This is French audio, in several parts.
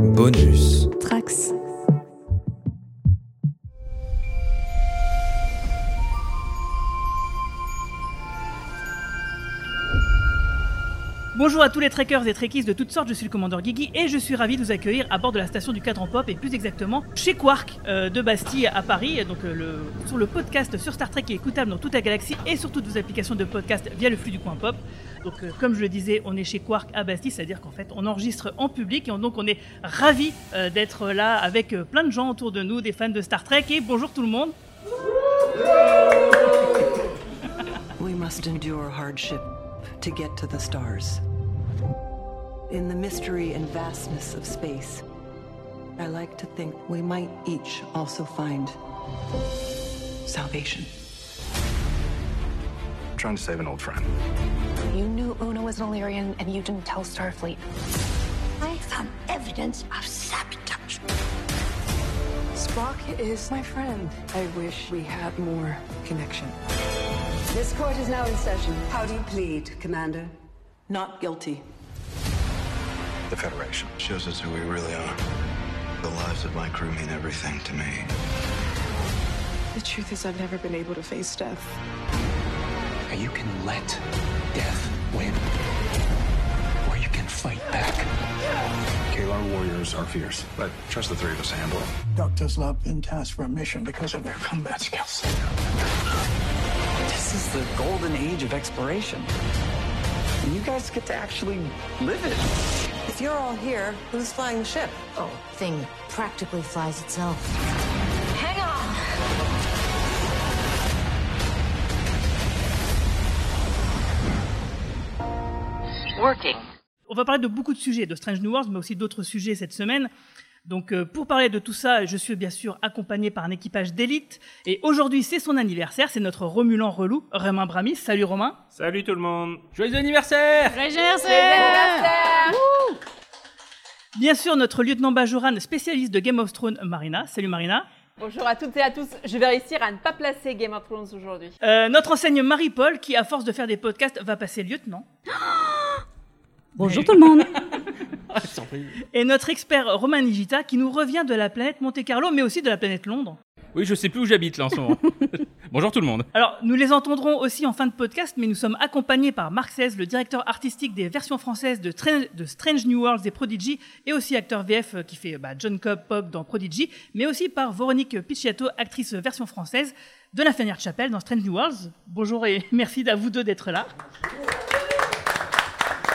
Bonus. Trax. Bonjour à tous les trekkers et trekkies de toutes sortes, je suis le commandeur Guigui et je suis ravi de vous accueillir à bord de la station du cadran pop et plus exactement chez Quark euh, de Bastille à Paris, donc euh, le, sur le podcast sur Star Trek qui est écoutable dans toute la galaxie et sur toutes vos applications de podcast via le flux du coin pop. Donc euh, comme je le disais, on est chez Quark à Bastille, c'est-à-dire qu'en fait on enregistre en public et on- donc on est ravi d'être là avec euh, plein de gens autour de nous, des fans de Star Trek et bonjour tout le monde. We must endure hardship to get to the stars. In the mystery and vastness of space, I like to think we might each also find salvation. Trying to save an old friend. You knew Una was an Illyrian and you didn't tell Starfleet. I found evidence of sabotage. Spock is my friend. I wish we had more connection. This court is now in session. How do you plead, Commander? Not guilty. The Federation shows us who we really are. The lives of my crew mean everything to me. The truth is, I've never been able to face death. You can let death win. Or you can fight back. Kalar warriors are fierce, but trust the three of us to handle it. Doctors not been tasked for a mission because of their combat skills. This is the golden age of exploration. And you guys get to actually live it. If you're all here, who's flying the ship? Oh, thing practically flies itself. Working. On va parler de beaucoup de sujets, de Strange New Worlds, mais aussi d'autres sujets cette semaine. Donc, euh, pour parler de tout ça, je suis bien sûr accompagné par un équipage d'élite. Et aujourd'hui, c'est son anniversaire. C'est notre Romulan relou, Romain Bramis. Salut Romain. Salut tout le monde Joyeux anniversaire Bien sûr, notre lieutenant Bajoran, spécialiste de Game of Thrones, Marina. Salut Marina. Bonjour à toutes et à tous. Je vais réussir à ne pas placer Game of Thrones aujourd'hui. Euh, notre enseigne Marie-Paul, qui à force de faire des podcasts, va passer lieutenant. Bonjour tout le monde. Ah, Et notre expert Romain Nigita, qui nous revient de la planète Monte Carlo, mais aussi de la planète Londres. Oui, je sais plus où j'habite là en ce moment. Bonjour tout le monde Alors, nous les entendrons aussi en fin de podcast, mais nous sommes accompagnés par Marc Cez, le directeur artistique des versions françaises de, Tra- de Strange New Worlds et Prodigy, et aussi acteur VF euh, qui fait bah, John Cobb Pop dans Prodigy, mais aussi par Véronique Picciato, actrice version française de La Fenêtre Chapelle dans Strange New Worlds. Bonjour et merci à vous deux d'être là.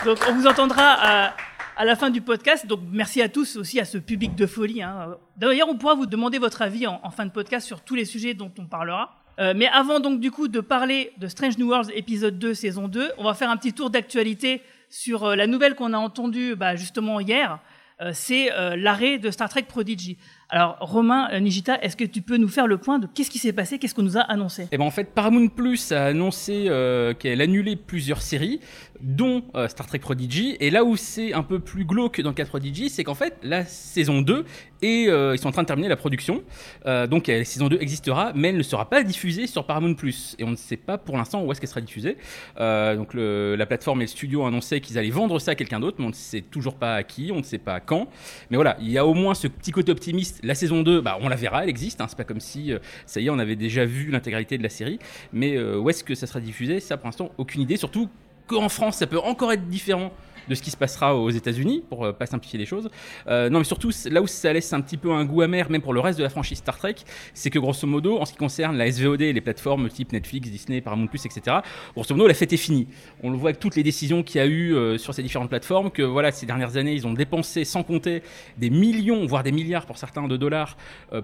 Donc, on vous entendra à, à la fin du podcast. Donc, merci à tous aussi à ce public de folie. hein. D'ailleurs, on pourra vous demander votre avis en, fin de podcast sur tous les sujets dont on parlera. Euh, mais avant donc du coup de parler de Strange New Worlds épisode 2 saison 2, on va faire un petit tour d'actualité sur euh, la nouvelle qu'on a entendue bah, justement hier. Euh, c'est euh, l'arrêt de Star Trek Prodigy. Alors Romain euh, Nigita, est-ce que tu peux nous faire le point de qu'est-ce qui s'est passé, qu'est-ce qu'on nous a annoncé? Et ben en fait, Paramount Plus a annoncé euh, qu'elle annulait plusieurs séries, dont euh, Star Trek Prodigy. Et là où c'est un peu plus glauque dans le cas Prodigy, c'est qu'en fait, la saison 2, et euh, ils sont en train de terminer la production. Donc la saison 2 existera, mais elle ne sera pas diffusée sur Paramount Plus. Et on ne sait pas pour l'instant où est-ce qu'elle sera diffusée. Donc la plateforme et le studio ont annoncé qu'ils allaient vendre ça à quelqu'un d'autre, mais on ne sait toujours pas à qui, on ne sait pas quand. Mais voilà, il y a au moins ce petit côté optimiste. La saison 2, bah, on la verra, elle existe. Hein, c'est pas comme si, euh, ça y est, on avait déjà vu l'intégralité de la série. Mais euh, où est-ce que ça sera diffusé? Ça, pour l'instant, aucune idée. Surtout qu'en France, ça peut encore être différent de ce qui se passera aux États-Unis, pour euh, pas simplifier les choses. Euh, non, mais surtout, là où ça laisse un petit peu un goût amer, même pour le reste de la franchise Star Trek, c'est que grosso modo, en ce qui concerne la SVOD, les plateformes type Netflix, Disney, Paramount+, etc., grosso modo, la fête est finie. On le voit avec toutes les décisions qu'il y a eu euh, sur ces différentes plateformes, que voilà, ces dernières années, ils ont dépensé sans compter des millions, voire des milliards pour certains de dollars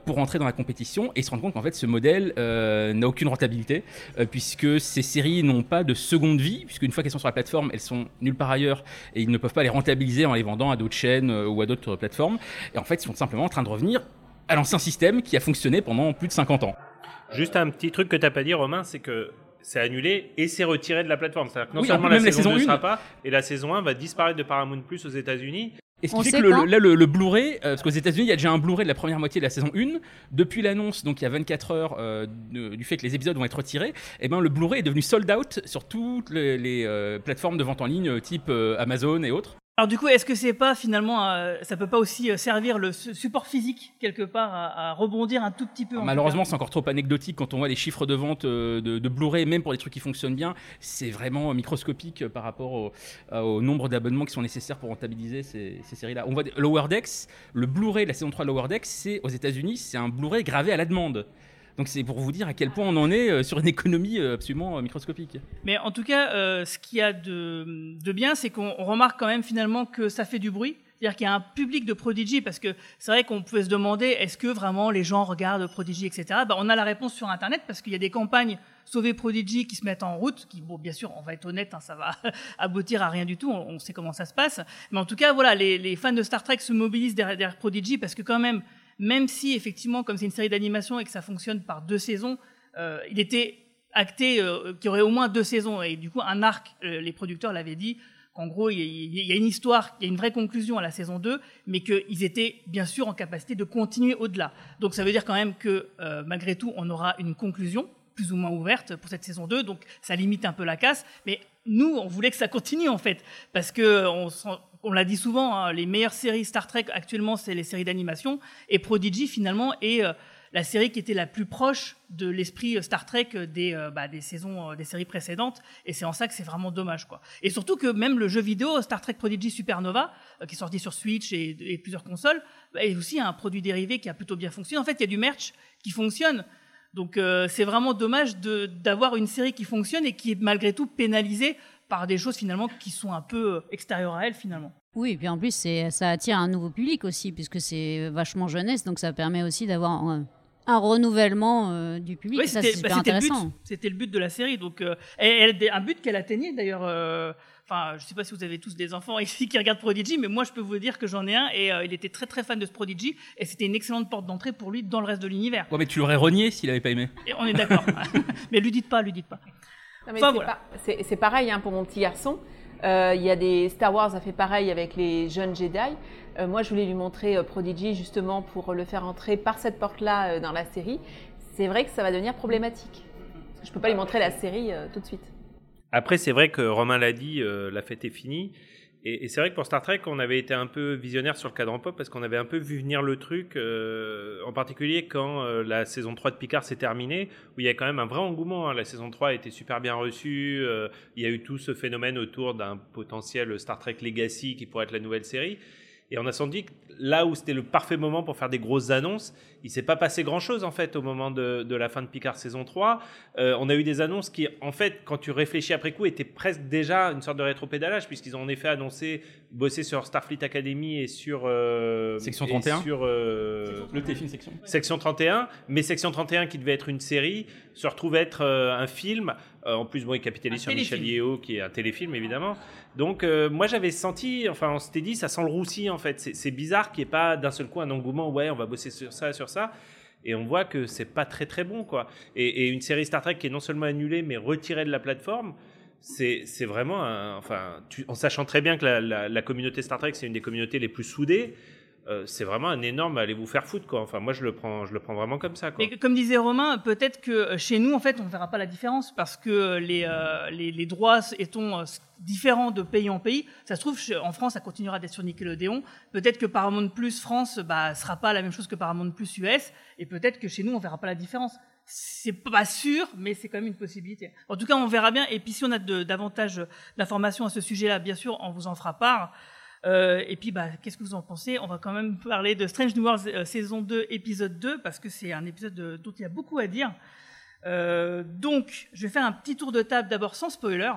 pour entrer dans la compétition, et se rendent compte qu'en fait, ce modèle n'a aucune rentabilité, puisque ces séries n'ont pas de seconde vie, puisque une fois qu'elles sont sur la plateforme, elles sont nulle part ailleurs, et ils ne peuvent pas les rentabiliser en les vendant à d'autres chaînes euh, ou à d'autres plateformes. Et en fait, ils sont simplement en train de revenir à l'ancien système qui a fonctionné pendant plus de 50 ans. Juste un petit truc que t'as pas dit, Romain, c'est que c'est annulé et c'est retiré de la plateforme. C'est-à-dire que non Oui, seulement la même la saison, 2 sera 1. pas, et la saison 1 va disparaître de Paramount Plus aux États-Unis. Et ce On fait que le, là, le, le Blu-ray, euh, parce qu'aux États-Unis, il y a déjà un Blu-ray de la première moitié de la saison 1. Depuis l'annonce, donc il y a 24 heures euh, de- du fait que les épisodes vont être retirés, et ben le Blu-ray est devenu sold out sur toutes les, les, euh, plateformes de vente en ligne, euh, type Amazon et autres. Alors du coup, est-ce que c'est pas finalement, euh, ça peut pas aussi euh, servir le su- support physique quelque part à, à rebondir un tout petit peu en Malheureusement, c'est encore trop anecdotique quand on voit les chiffres de vente euh, de, de Blu-ray, même pour des trucs qui fonctionnent bien. C'est vraiment microscopique par rapport au, au nombre d'abonnements qui sont nécessaires pour rentabiliser ces, ces séries-là. On voit Lower Decks, le Blu-ray de la saison 3 de Lower Decks, c'est aux États-Unis, c'est un Blu-ray gravé à la demande. Donc c'est pour vous dire à quel point on en est euh, sur une économie euh, absolument euh, microscopique. Mais en tout cas, ce qu'il y a de, de bien, c'est qu'on on remarque quand même finalement que ça fait du bruit. C'est-à-dire qu'il y a un public de Prodigy, parce que c'est vrai qu'on pouvait se demander est-ce que vraiment les gens regardent Prodigy, etc. Bah, on a la réponse sur Internet, parce qu'il y a des campagnes Sauver Prodigy qui se mettent en route, qui, bon, bien sûr, on va être honnête, hein, ça va aboutir à rien du tout, on, sait comment ça se passe. Mais en tout cas, voilà, les, les fans de Star Trek se mobilisent derrière, derrière Prodigy, parce que quand même, même si effectivement, comme c'est une série d'animation et que ça fonctionne par deux saisons, euh, il était acté euh, qu'il y aurait au moins deux saisons et du coup un arc. euh, les producteurs l'avaient dit qu'en gros il y, a- une histoire, il y a une vraie conclusion à la saison 2, mais qu'ils étaient bien sûr en capacité de continuer au-delà. Donc ça veut dire quand même que malgré tout on aura une conclusion plus ou moins ouverte pour cette saison 2, donc ça limite un peu la casse. Mais nous, on voulait que ça continue en fait, parce que on, on l'a dit souvent, hein, les meilleures séries Star Trek actuellement, c'est les séries d'animation, et Prodigy finalement est euh, la série qui était la plus proche de l'esprit euh, Star Trek des, euh, bah, des saisons, euh, des séries précédentes, et c'est en ça que c'est vraiment dommage, quoi. Et surtout que même le jeu vidéo Star Trek Prodigy Supernova, euh, qui est sorti sur Switch et, plusieurs consoles, bah, est aussi un produit dérivé qui a plutôt bien fonctionné. En fait, il y a du merch qui fonctionne. Donc euh, c'est vraiment dommage d'avoir une série qui fonctionne et qui est malgré tout pénalisée par des choses finalement qui sont un peu euh, extérieures à elle finalement. Oui, et puis en plus, c'est- ça attire un nouveau public aussi, puisque c'est vachement jeunesse, donc ça permet aussi d'avoir un, un renouvellement euh, du public. Oui, c'était bah, c'était le but. intéressant. C'était le but de la série. Donc, euh, un but qu'elle atteignait d'ailleurs. euh, Enfin, je sais pas si vous avez tous des enfants ici qui regardent Prodigy, mais moi, je peux vous dire que j'en ai un et euh, il était très très fan de ce Prodigy et c'était une excellente porte d'entrée pour lui dans le reste de l'univers. Ouais, mais tu l'aurais renié s'il avait pas aimé. Et on est d'accord. mais lui dites pas, lui dites pas. Enfin, c'est voilà. pas- c'est c'est pareil hein, pour mon petit garçon. Euh, Il y a des Star Wars a fait pareil avec les jeunes Jedi. Euh, moi, je voulais lui montrer euh, Prodigy justement pour le faire entrer par cette porte-là euh, dans la série. C'est vrai que ça va devenir problématique. Je peux pas lui montrer la série euh, tout de suite. Après, c'est vrai que Romain l'a dit, euh, la fête est finie. Et, et c'est vrai que pour Star Trek, on avait été un peu visionnaire sur le cadran pop parce qu'on avait un peu vu venir le truc, euh, en particulier quand euh, la saison 3 de Picard s'est terminée, où il y a quand même un vrai engouement. hein. La saison 3 a été super bien reçue. euh, il y a eu tout ce phénomène autour d'un potentiel Star Trek Legacy qui pourrait être la nouvelle série. Et on a senti que là où c'était le parfait moment pour faire des grosses annonces, il s'est pas passé grand chose en fait au moment de, de la fin de Picard saison 3. Euh, on a eu des annonces qui, en fait, quand tu réfléchis après coup, étaient presque déjà une sorte de rétropédalage, puisqu'ils ont en effet annoncé bosser sur Starfleet Academy et sur. euh, Section et 31. Sur. euh, Le téléfilm section. Section 31, mais Section 31 qui devait être une série se retrouve être euh, un film. Euh, en plus, bon, il capitalise sur Michel. Yeo, qui est un téléfilm évidemment. Donc, euh, moi j'avais senti, enfin, on s'était dit, ça sent le roussi en fait. C'est bizarre qu'il n'y ait pas d'un seul coup un engouement, ouais, on va bosser sur ça, sur ça. Et on voit que c'est pas très très bon quoi. Et, et une série Star Trek qui est non seulement annulée, mais retirée de la plateforme. C'est c'est vraiment un. Enfin, tu- en sachant très bien que la, la- la communauté Star Trek, c'est une des communautés les plus soudées, euh, c'est vraiment un énorme allez vous faire foutre, quoi. Enfin, moi, je le prends, je le prends vraiment comme ça, quoi. Comme disait Romain, peut-être que euh, chez nous, en fait, on verra pas la différence parce que les, euh, les, les droits étant différents de pays en pays, ça se trouve, en France, ça continuera d'être sur Nickelodeon. Peut-être que Paramount Plus France bah, sera pas la même chose que Paramount Plus US, et peut-être que chez nous, on verra pas la différence. C'est pas sûr, mais c'est quand même une possibilité. En tout cas, on verra bien. Et puis, si on a de- davantage d'informations à ce sujet-là, bien sûr, on vous en fera part. Euh, et puis, bah, qu'est-ce que vous en pensez? On va quand même parler de Strange New Worlds euh, saison 2, épisode 2, parce que c'est un épisode de- dont il y a beaucoup à dire. Euh, donc, je vais faire un petit tour de table d'abord sans spoiler,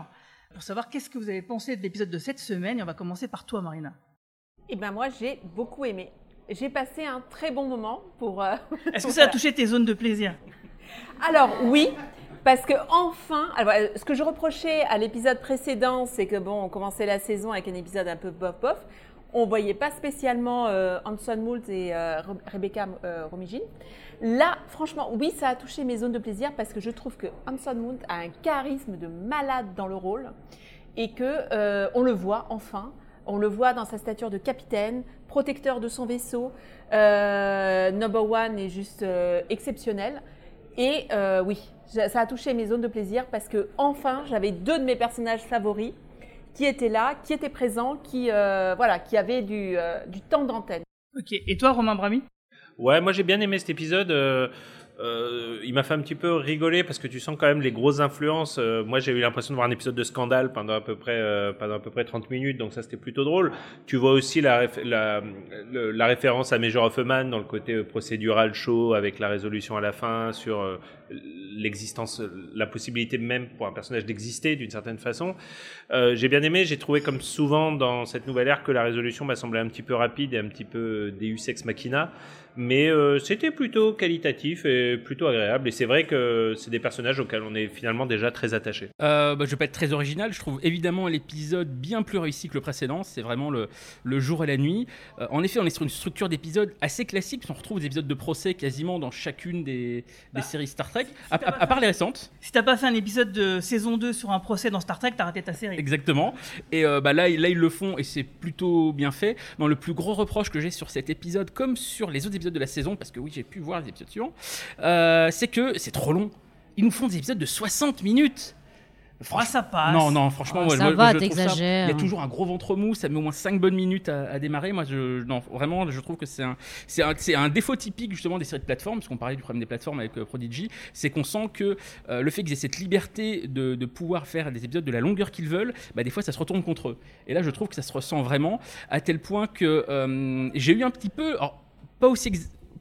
pour savoir qu'est-ce que vous avez pensé de l'épisode de cette semaine. Et on va commencer par toi, Marina. Eh ben moi, j'ai beaucoup aimé. J'ai passé un très bon moment pour. euh, Est-ce que ça a touché tes zones de plaisir? Alors oui, parce que enfin, alors, euh, ce que je reprochais à l'épisode précédent, c'est que bon, on commençait la saison avec un épisode un peu bof bof. On voyait pas spécialement euh, Hanson Moult et euh, Re- Rebecca euh. Là, franchement, oui, ça a touché mes zones de plaisir parce que je trouve que Hanson Moult a un charisme de malade dans le rôle et que euh, on le voit enfin. On le voit dans sa stature de capitaine, protecteur de son vaisseau. Number One est juste exceptionnel. Et euh, oui, ça a touché mes zones de plaisir parce que enfin, j'avais deux de mes personnages favoris qui était là, qui était présent, qui, euh, voilà, qui avait du, euh, du temps d'antenne. Ok, et toi Romain Brami Ouais, moi j'ai bien aimé cet épisode. Euh, il m'a fait un petit peu rigoler parce que tu sens quand même les grosses influences. Euh, moi, j'ai eu l'impression de voir un épisode de Scandale pendant à peu près euh, pendant à peu près 30 minutes, donc ça c'était plutôt drôle. Tu vois aussi la, réf- la, la référence à Major Hoffman dans le côté euh, procédural chaud avec la résolution à la fin sur euh, l'existence, la possibilité même pour un personnage d'exister d'une certaine façon. Euh, j'ai bien aimé. J'ai trouvé comme souvent dans cette nouvelle ère que la résolution m'a semblé un petit peu rapide et un petit peu Deus ex machina. Mais euh, c'était plutôt qualitatif et plutôt agréable. Et c'est vrai que c'est des personnages auxquels on est finalement déjà très attaché. Euh, bah, je vais pas être très original. Je trouve évidemment l'épisode bien plus réussi que le précédent. C'est vraiment le, le jour et la nuit. Euh, en effet, on est sur une structure d'épisode assez classique. On retrouve des épisodes de procès quasiment dans chacune des, des séries Star Trek, à, à- à part les récentes. Si t'as pas fait un épisode de saison 2 sur un procès dans Star Trek, t'as raté ta série. Exactement. Et euh, bah, là, là, ils le font et c'est plutôt bien fait. Dans le plus gros reproche que j'ai sur cet épisode, comme sur les autres épisodes de la saison, parce que oui, j'ai pu voir les épisodes suivants, euh, c'est que c'est trop long. Ils nous font des épisodes de 60 minutes. Ah, ça passe. Non, non, franchement, Oh, moi, ça moi, va, ça- t'exagères. Il y a toujours un gros ventre mou, ça met au moins 5 bonnes minutes à, à démarrer. Moi, je, non, vraiment, je trouve que c'est un, c'est un, défaut typique justement des séries de plateformes, parce qu'on parlait du problème des plateformes avec euh, Prodigy, c'est qu'on sent que euh, le fait qu'ils aient cette liberté de, de pouvoir faire des épisodes de la longueur qu'ils veulent, bah, des fois, ça se retourne contre eux. Et là, je trouve que ça se ressent vraiment, à tel point que euh, j'ai eu un petit peu, alors, pas aussi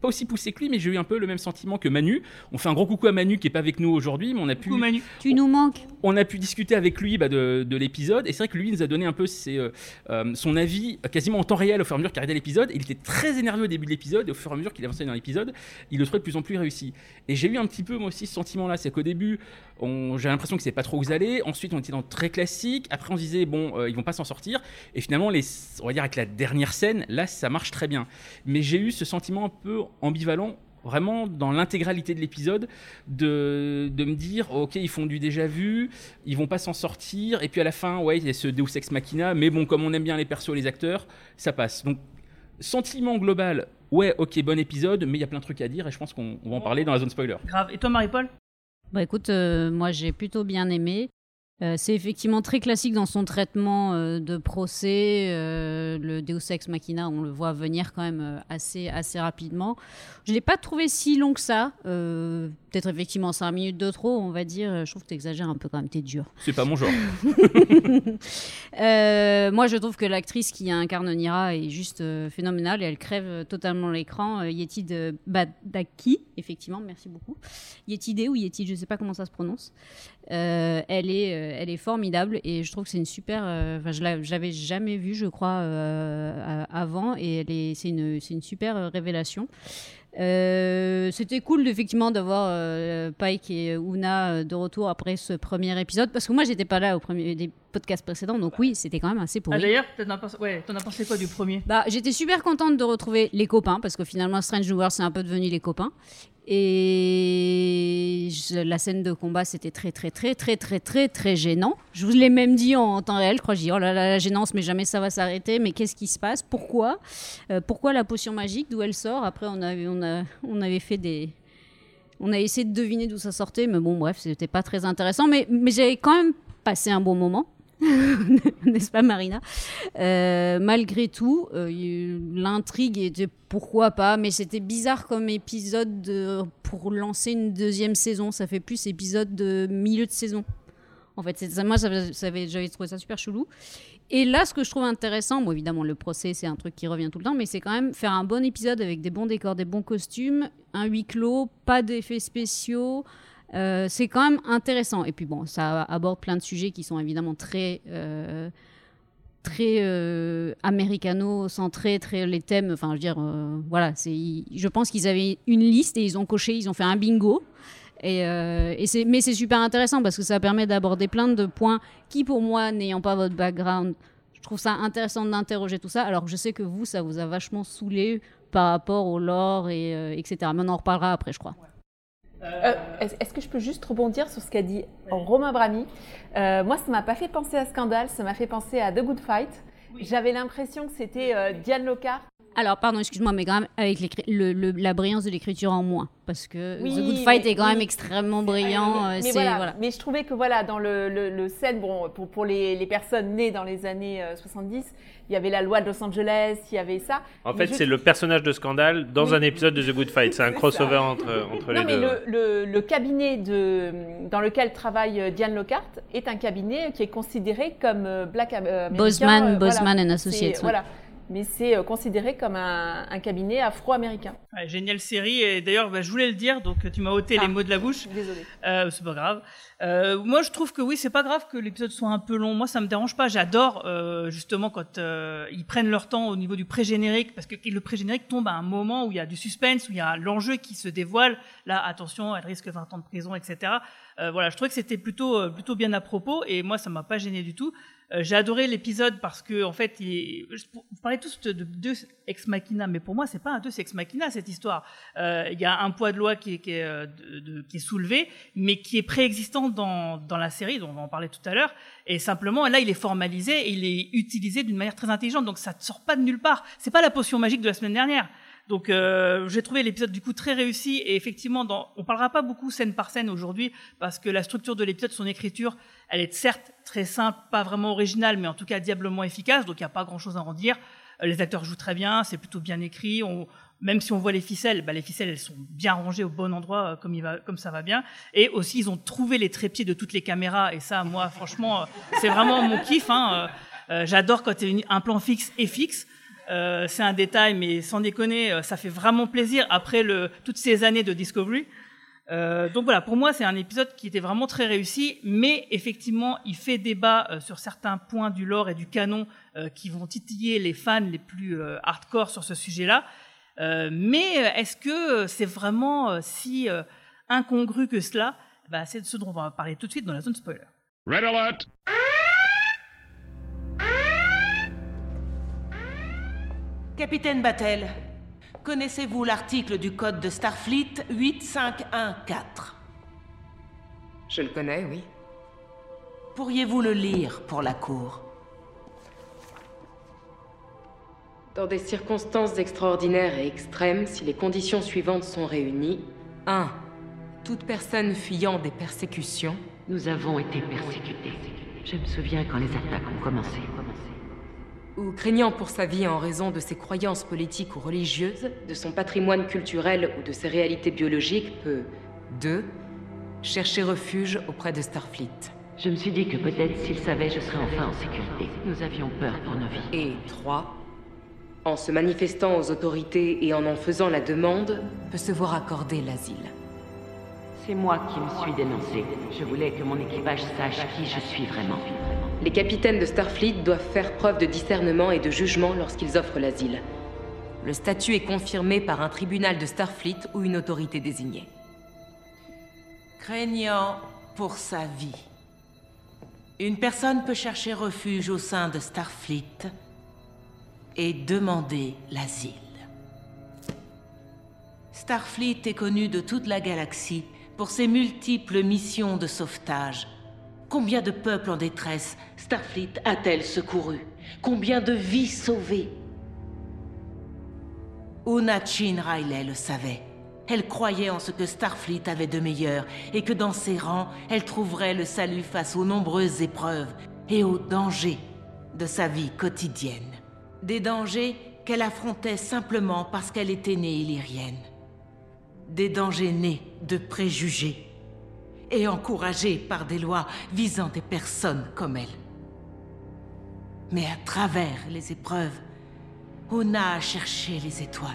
pas aussi poussé que lui, mais j'ai eu un peu le même sentiment que Manu. On fait un gros coucou à Manu qui est pas avec nous aujourd'hui, mais on a pu, Coucou, Manu. Tu nous manques. on a pu discuter avec lui bah, de, de l'épisode et c'est vrai que lui il nous a donné un peu ses, euh, euh, son avis quasiment en temps réel au fur et à mesure qu'il regardait l'épisode. Il était très énervé au début de l'épisode et au fur et à mesure qu'il avançait dans l'épisode, il le trouvait de plus en plus réussi. Et j'ai eu un petit peu moi aussi ce sentiment-là, c'est qu'au début j'ai l'impression que c'est pas trop où ils allaient. Ensuite on était dans le très classique. Après on se disait bon euh, ils vont pas s'en sortir. Et finalement les, on va dire avec la dernière scène là ça marche très bien. Mais j'ai eu ce sentiment un peu ambivalent vraiment dans l'intégralité de l'épisode de, de me dire ok ils font du déjà vu ils vont pas s'en sortir et puis à la fin ouais il y a ce Deus Ex Machina mais bon comme on aime bien les persos et les acteurs ça passe donc sentiment global ouais ok bon épisode mais il y a plein de trucs à dire et je pense qu'on on va en parler dans la zone spoiler Grave. Et toi, Marie-Paul? Bah écoute, euh, moi j'ai plutôt bien aimé. Euh, c'est effectivement très classique dans son traitement euh, de procès. euh, le Deus Ex Machina, on le voit venir quand même assez, assez rapidement. Je ne l'ai pas trouvé si long que ça. Peut-être effectivement 5 minutes de trop, on va dire. Je trouve que tu exagères un peu quand même, t'es dur. c'est pas mon genre moi, je trouve que l'actrice qui incarne Nira est juste phénoménale et elle crève totalement l'écran. Yeti de Badaki, effectivement, merci beaucoup. Yetide ou Yeti, je sais pas comment ça se prononce. Euh, elle, est, euh, elle est formidable et je trouve que c'est une super. euh, Enfin, je la- je l'avais jamais vue, je crois, euh, avant et c'est une, une super euh, révélation. Euh, C'était cool effectivement d'avoir euh, Pike et Una euh, de retour après ce premier épisode parce que moi j'étais pas là au premier des podcasts précédents donc oui c'était quand même assez pourri. Ah, D'ailleurs, t'en as pensé- ouais, t'en as pensé quoi du premier? Bah, j'étais super contente de retrouver les copains parce que finalement Strange New World c'est un peu devenu les copains. Et je- la scène de combat c'était très très très très très très très gênant. Je vous l'ai même dit en, temps réel, je crois. Je dis oh là là la gênance, mais jamais ça va s'arrêter. Mais qu'est-ce qui se passe? Pourquoi? Euh, Pourquoi la potion magique? D'où elle sort? Après on avait on a on avait fait des on a essayé de deviner d'où ça sortait, mais bon, bref, c'était pas très intéressant. Mais, mais j'ai quand même passé un bon moment. N'est-ce pas, Marina? Euh, Malgré tout, euh, l'intrigue était pourquoi pas, mais c'était bizarre comme épisode de- pour lancer une deuxième saison. Ça fait plus épisode de milieu de saison. En fait, ça- moi, j'avais trouvé ça super chelou. Et là, ce que je trouve intéressant, bon, évidemment, le procès, c'est un truc qui revient tout le temps, mais c'est quand même faire un bon épisode avec des bons décors, des bons costumes, un huis clos, pas d'effets spéciaux. Euh, c'est quand même intéressant. Et puis bon, ça aborde plein de sujets qui sont évidemment très, euh, très euh, américano-centrés, très les thèmes. Enfin, je veux dire, voilà. Je pense qu'ils avaient une liste et ils ont coché, ils ont fait un bingo. Mais c'est super intéressant parce que ça permet d'aborder plein de points qui, pour moi, n'ayant pas votre background, je trouve ça intéressant d'interroger tout ça. Alors, je sais que vous, ça vous a vachement saoulé par rapport au lore et etc. Mais on en reparlera après, je crois. Euh, Est-ce est-ce que je peux juste rebondir sur ce qu'a dit Romain Brami? Euh, Moi, ça m'a pas fait penser à Scandale, ça m'a fait penser à The Good Fight. J'avais l'impression que c'était euh, Diane Lockhart Alors, pardon, excuse-moi, mais quand même, avec l'écri- le, le- la brillance de l'écriture en moins. Parce que Oui, The Good Fight mais- est quand même extrêmement brillant. euh, mais, c'est, voilà, voilà. mais je trouvais que voilà, dans le, le, le scène, bon, pour, pour les, les personnes nées dans les années euh, 70, il y avait la loi de Los Angeles, il y avait ça. En Mais fait, je c'est le personnage de Scandale dans Oui. un épisode de The Good Fight. C'est un crossover ça. entre, entre Non, les mais deux. le, le, le cabinet de, dans lequel travaille euh, Diane Lockhart est un cabinet qui est considéré comme euh, Black euh, américain, Bosman- euh, Bosman voilà. and Associates. Voilà. Mais c'est euh, considéré comme un, un cabinet afro-américain. Ouais, géniale série et d'ailleurs bah, je voulais le dire donc tu m'as ôté les mots de la bouche. Désolée. Euh, c'est pas grave. Euh, moi je trouve que oui c'est pas grave que l'épisode soit un peu long. Moi ça me dérange pas. J'adore euh, justement quand ils prennent leur temps au niveau du pré-générique parce que le pré-générique tombe à un moment où il y a du suspense où il y a l'enjeu qui se dévoile. Là attention elle risque 20 ans de prison etc. Voilà je trouvais que c'était plutôt plutôt bien à propos et moi ça m'a pas gêné du tout. Euh, j'ai adoré l'épisode parce que en fait, il vous parlez tous de, de deux ex machina, mais pour moi, c'est pas un deux ex machina cette histoire. Euh, Il y a un poids de loi qui est, qui est, euh, de- qui est soulevé, mais qui est préexistant dans, dans la série, dont on va en parler tout à l'heure. Et simplement, là, il est formalisé et il est utilisé d'une manière très intelligente. Donc, ça ne sort pas de nulle part. C'est pas la potion magique de la semaine dernière. Donc euh, j'ai trouvé l'épisode du coup très réussi et effectivement dans, on parlera pas beaucoup scène par scène aujourd'hui parce que la structure de l'épisode, son écriture, elle est certes très simple, pas vraiment originale, mais en tout cas diablement efficace. Donc il n'y a pas grand chose à en dire. Euh, les acteurs jouent très bien, c'est plutôt bien écrit. On, même si on voit les ficelles, bah, les ficelles elles sont bien rangées au bon endroit euh, comme il va, comme ça va bien. Et aussi ils ont trouvé les trépieds de toutes les caméras et ça, moi franchement, euh, c'est vraiment mon kiff. Hein. Euh, J'adore quand un plan fixe et fixe. Euh, c'est un détail, mais sans déconner, euh, ça fait vraiment plaisir après toutes ces années de Discovery. Euh, donc voilà, pour moi, c'est un épisode qui était vraiment très réussi, mais effectivement, il fait débat sur certains points du lore et du canon qui vont titiller les fans les plus hardcore sur ce sujet-là. Mais est-ce que c'est vraiment si incongru que cela? Bah, C'est de ce dont on va parler tout de suite dans la zone spoiler. Capitaine Battel, connaissez-vous l'article du code de Starfleet 8514 Je le connais, oui. Pourriez-vous le lire pour la Cour? Dans des circonstances extraordinaires et extrêmes, si les conditions suivantes sont réunies 1. Toute personne fuyant des persécutions. Nous avons été persécutés. Je me souviens quand les attaques ont commencé. Ou craignant pour sa vie en raison de ses croyances politiques ou religieuses, de son patrimoine culturel ou de ses réalités biologiques peut 2. chercher refuge auprès de Starfleet. Je me suis dit que peut-être s'il savait, je serais enfin en sécurité. Nous avions peur pour nos vies. Et 3. En se manifestant aux autorités et en en faisant la demande, peut se voir accorder l'asile. C'est moi qui me suis dénoncé. Je voulais que mon équipage sache qui je suis vraiment. Les capitaines de Starfleet doivent faire preuve de discernement et de jugement lorsqu'ils offrent l'asile. Le statut est confirmé par un tribunal de Starfleet ou une autorité désignée. Craignant pour sa vie. Une personne peut chercher refuge au sein de Starfleet et demander l'asile. Starfleet est connu de toute la galaxie pour ses multiples missions de sauvetage. Combien de peuples en détresse Starfleet a-t-elle secouru Combien de vies sauvées Una Chin Riley le savait. Elle croyait en ce que Starfleet avait de meilleur et que dans ses rangs, elle trouverait le salut face aux nombreuses épreuves et aux dangers de sa vie quotidienne. Des dangers qu'elle affrontait simplement parce qu'elle était née illyrienne. Des dangers nés de préjugés et encouragés par des lois visant des personnes comme elle. Mais à travers les épreuves, Ona a cherché les étoiles.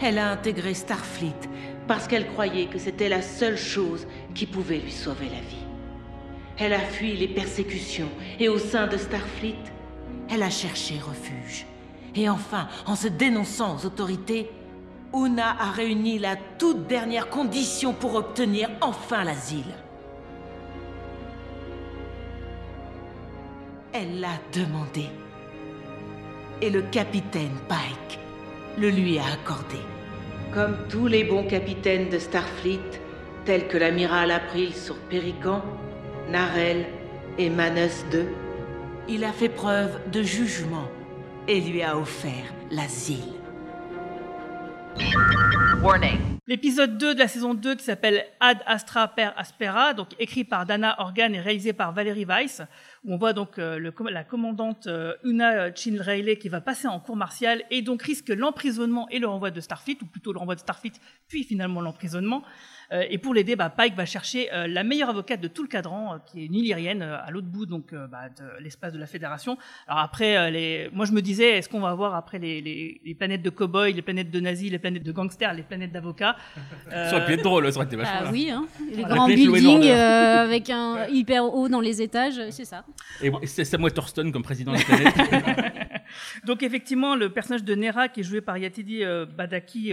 Elle a intégré Starfleet parce qu'elle croyait que c'était la seule chose qui pouvait lui sauver la vie. Elle a fui les persécutions et au sein de Starfleet, elle a cherché refuge. Et enfin, en se dénonçant aux autorités, Una a réuni la toute dernière condition pour obtenir enfin l'asile. Elle l'a demandé. Et le capitaine Pike le lui a accordé. Comme tous les bons capitaines de Starfleet, tels que l'amiral April sur Pérican, Narel et Manus II, il a fait preuve de jugement et lui a offert l'asile. L'épisode 2 de la saison 2 qui s'appelle Ad Astra per Aspera, écrit par Dana Organ et réalisé par Valérie Weiss, on voit donc euh, le, la commandante euh, Una Chin Riley qui va passer en cours martiale et donc risque l'emprisonnement et le renvoi de Starfleet, ou plutôt le renvoi de Starfleet, puis finalement l'emprisonnement. Euh, et pour l'aider, bah, Pike va chercher euh, la meilleure avocate de tout le cadran, euh, qui est une illyrienne, à l'autre bout donc bah, de l'espace de la Fédération. Alors après, les... moi je me disais, est-ce qu'on va avoir après les, les, les planètes de cow-boys, les planètes de nazis, les planètes de gangsters, les planètes d'avocats Ça aurait pu être drôle, ça aurait été vachement. Ah oui, hein. les grands buildings avec un hyper haut dans les étages, c'est ça. Et c'est Sam Waterston comme président des planètes. Donc effectivement, le personnage de Nera, qui est joué par Yatidi Badaki,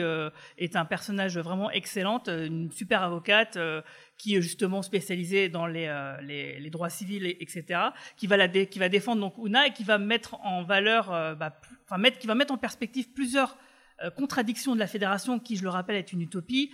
est un personnage vraiment excellente, une super avocate euh, qui est justement spécialisée dans les, euh, les, droits civils, etc., qui va, la qui va défendre donc Una et qui va mettre en valeur, euh, bah, enfin, mettre, qui va mettre en perspective plusieurs contradictions de la fédération, qui, je le rappelle, est une utopie.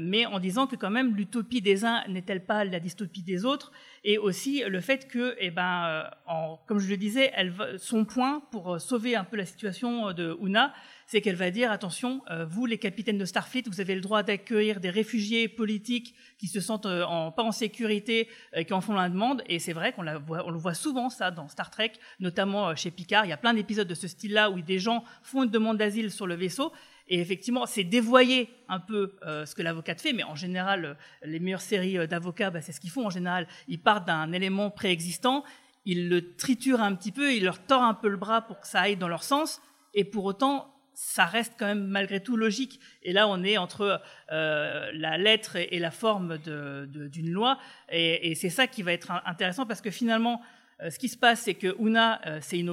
Mais en disant que quand même l'utopie des uns n'est-elle pas la dystopie des autres, et aussi le fait que, eh ben, en, comme je le disais, elle, son point pour sauver un peu la situation de Una, c'est qu'elle va dire attention, euh, vous les capitaines de Starfleet, vous avez le droit d'accueillir des réfugiés politiques qui se sentent euh, en, pas en sécurité, euh, qui en font la demande. Et c'est vrai qu'on on le voit souvent ça dans Star Trek, notamment chez Picard. Il y a plein d'épisodes de ce style-là où des gens font une demande d'asile sur le vaisseau. Et effectivement, c'est dévoyer un peu ce que l'avocate fait, mais en général, les meilleures séries d'avocats, bah, c'est ce qu'ils font en général. Ils partent d'un élément préexistant, ils le triturent un petit peu, ils leur tordent un peu le bras pour que ça aille dans leur sens, et pour autant, ça reste quand même malgré tout logique. Et là, on est entre euh, la lettre et, la forme d'une loi. Et, c'est ça qui va être intéressant parce que finalement, euh, ce qui se passe, c'est que Una, euh, c'est une.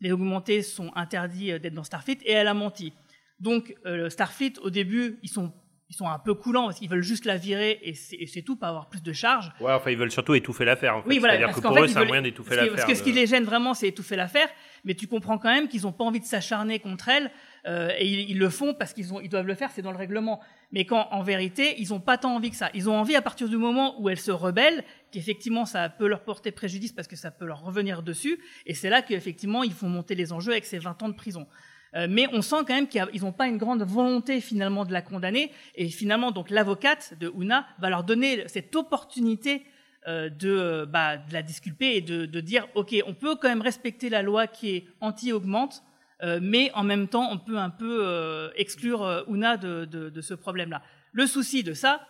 Les augmentés sont interdits d'être dans Starfleet et elle a menti. Donc, Starfleet, au début, ils sont ils sont un peu coulants parce qu'ils veulent juste la virer et c'est tout, pas avoir plus de charges. Ouais, enfin, ils veulent surtout étouffer l'affaire. En fait. Oui, voilà. C'est-à-dire que pour eux, c'est un moyen d'étouffer l'affaire. Parce que ce qui les gêne vraiment, c'est étouffer l'affaire. Mais tu comprends quand même qu'ils n'ont pas envie de s'acharner contre elle. Euh, et ils, le font parce qu'ils ils doivent le faire, c'est dans le règlement. Mais quand, en vérité, ils n'ont pas tant envie que ça. Ils ont envie, à partir du moment où elle se rebelle, qu'effectivement, ça peut leur porter préjudice parce que ça peut leur revenir dessus. Et c'est là qu'effectivement, ils font monter les enjeux avec ces 20 ans de prison. Euh, mais on sent quand même qu'ils n'ont pas une grande volonté finalement de la condamner. Et finalement, donc l'avocate de Una va leur donner cette opportunité euh, de, bah, de, la disculper et de, de, dire ok, on peut quand même respecter la loi qui est anti-augmente, euh, mais en même temps, on peut un peu exclure Una de, de ce problème-là. Le souci de ça,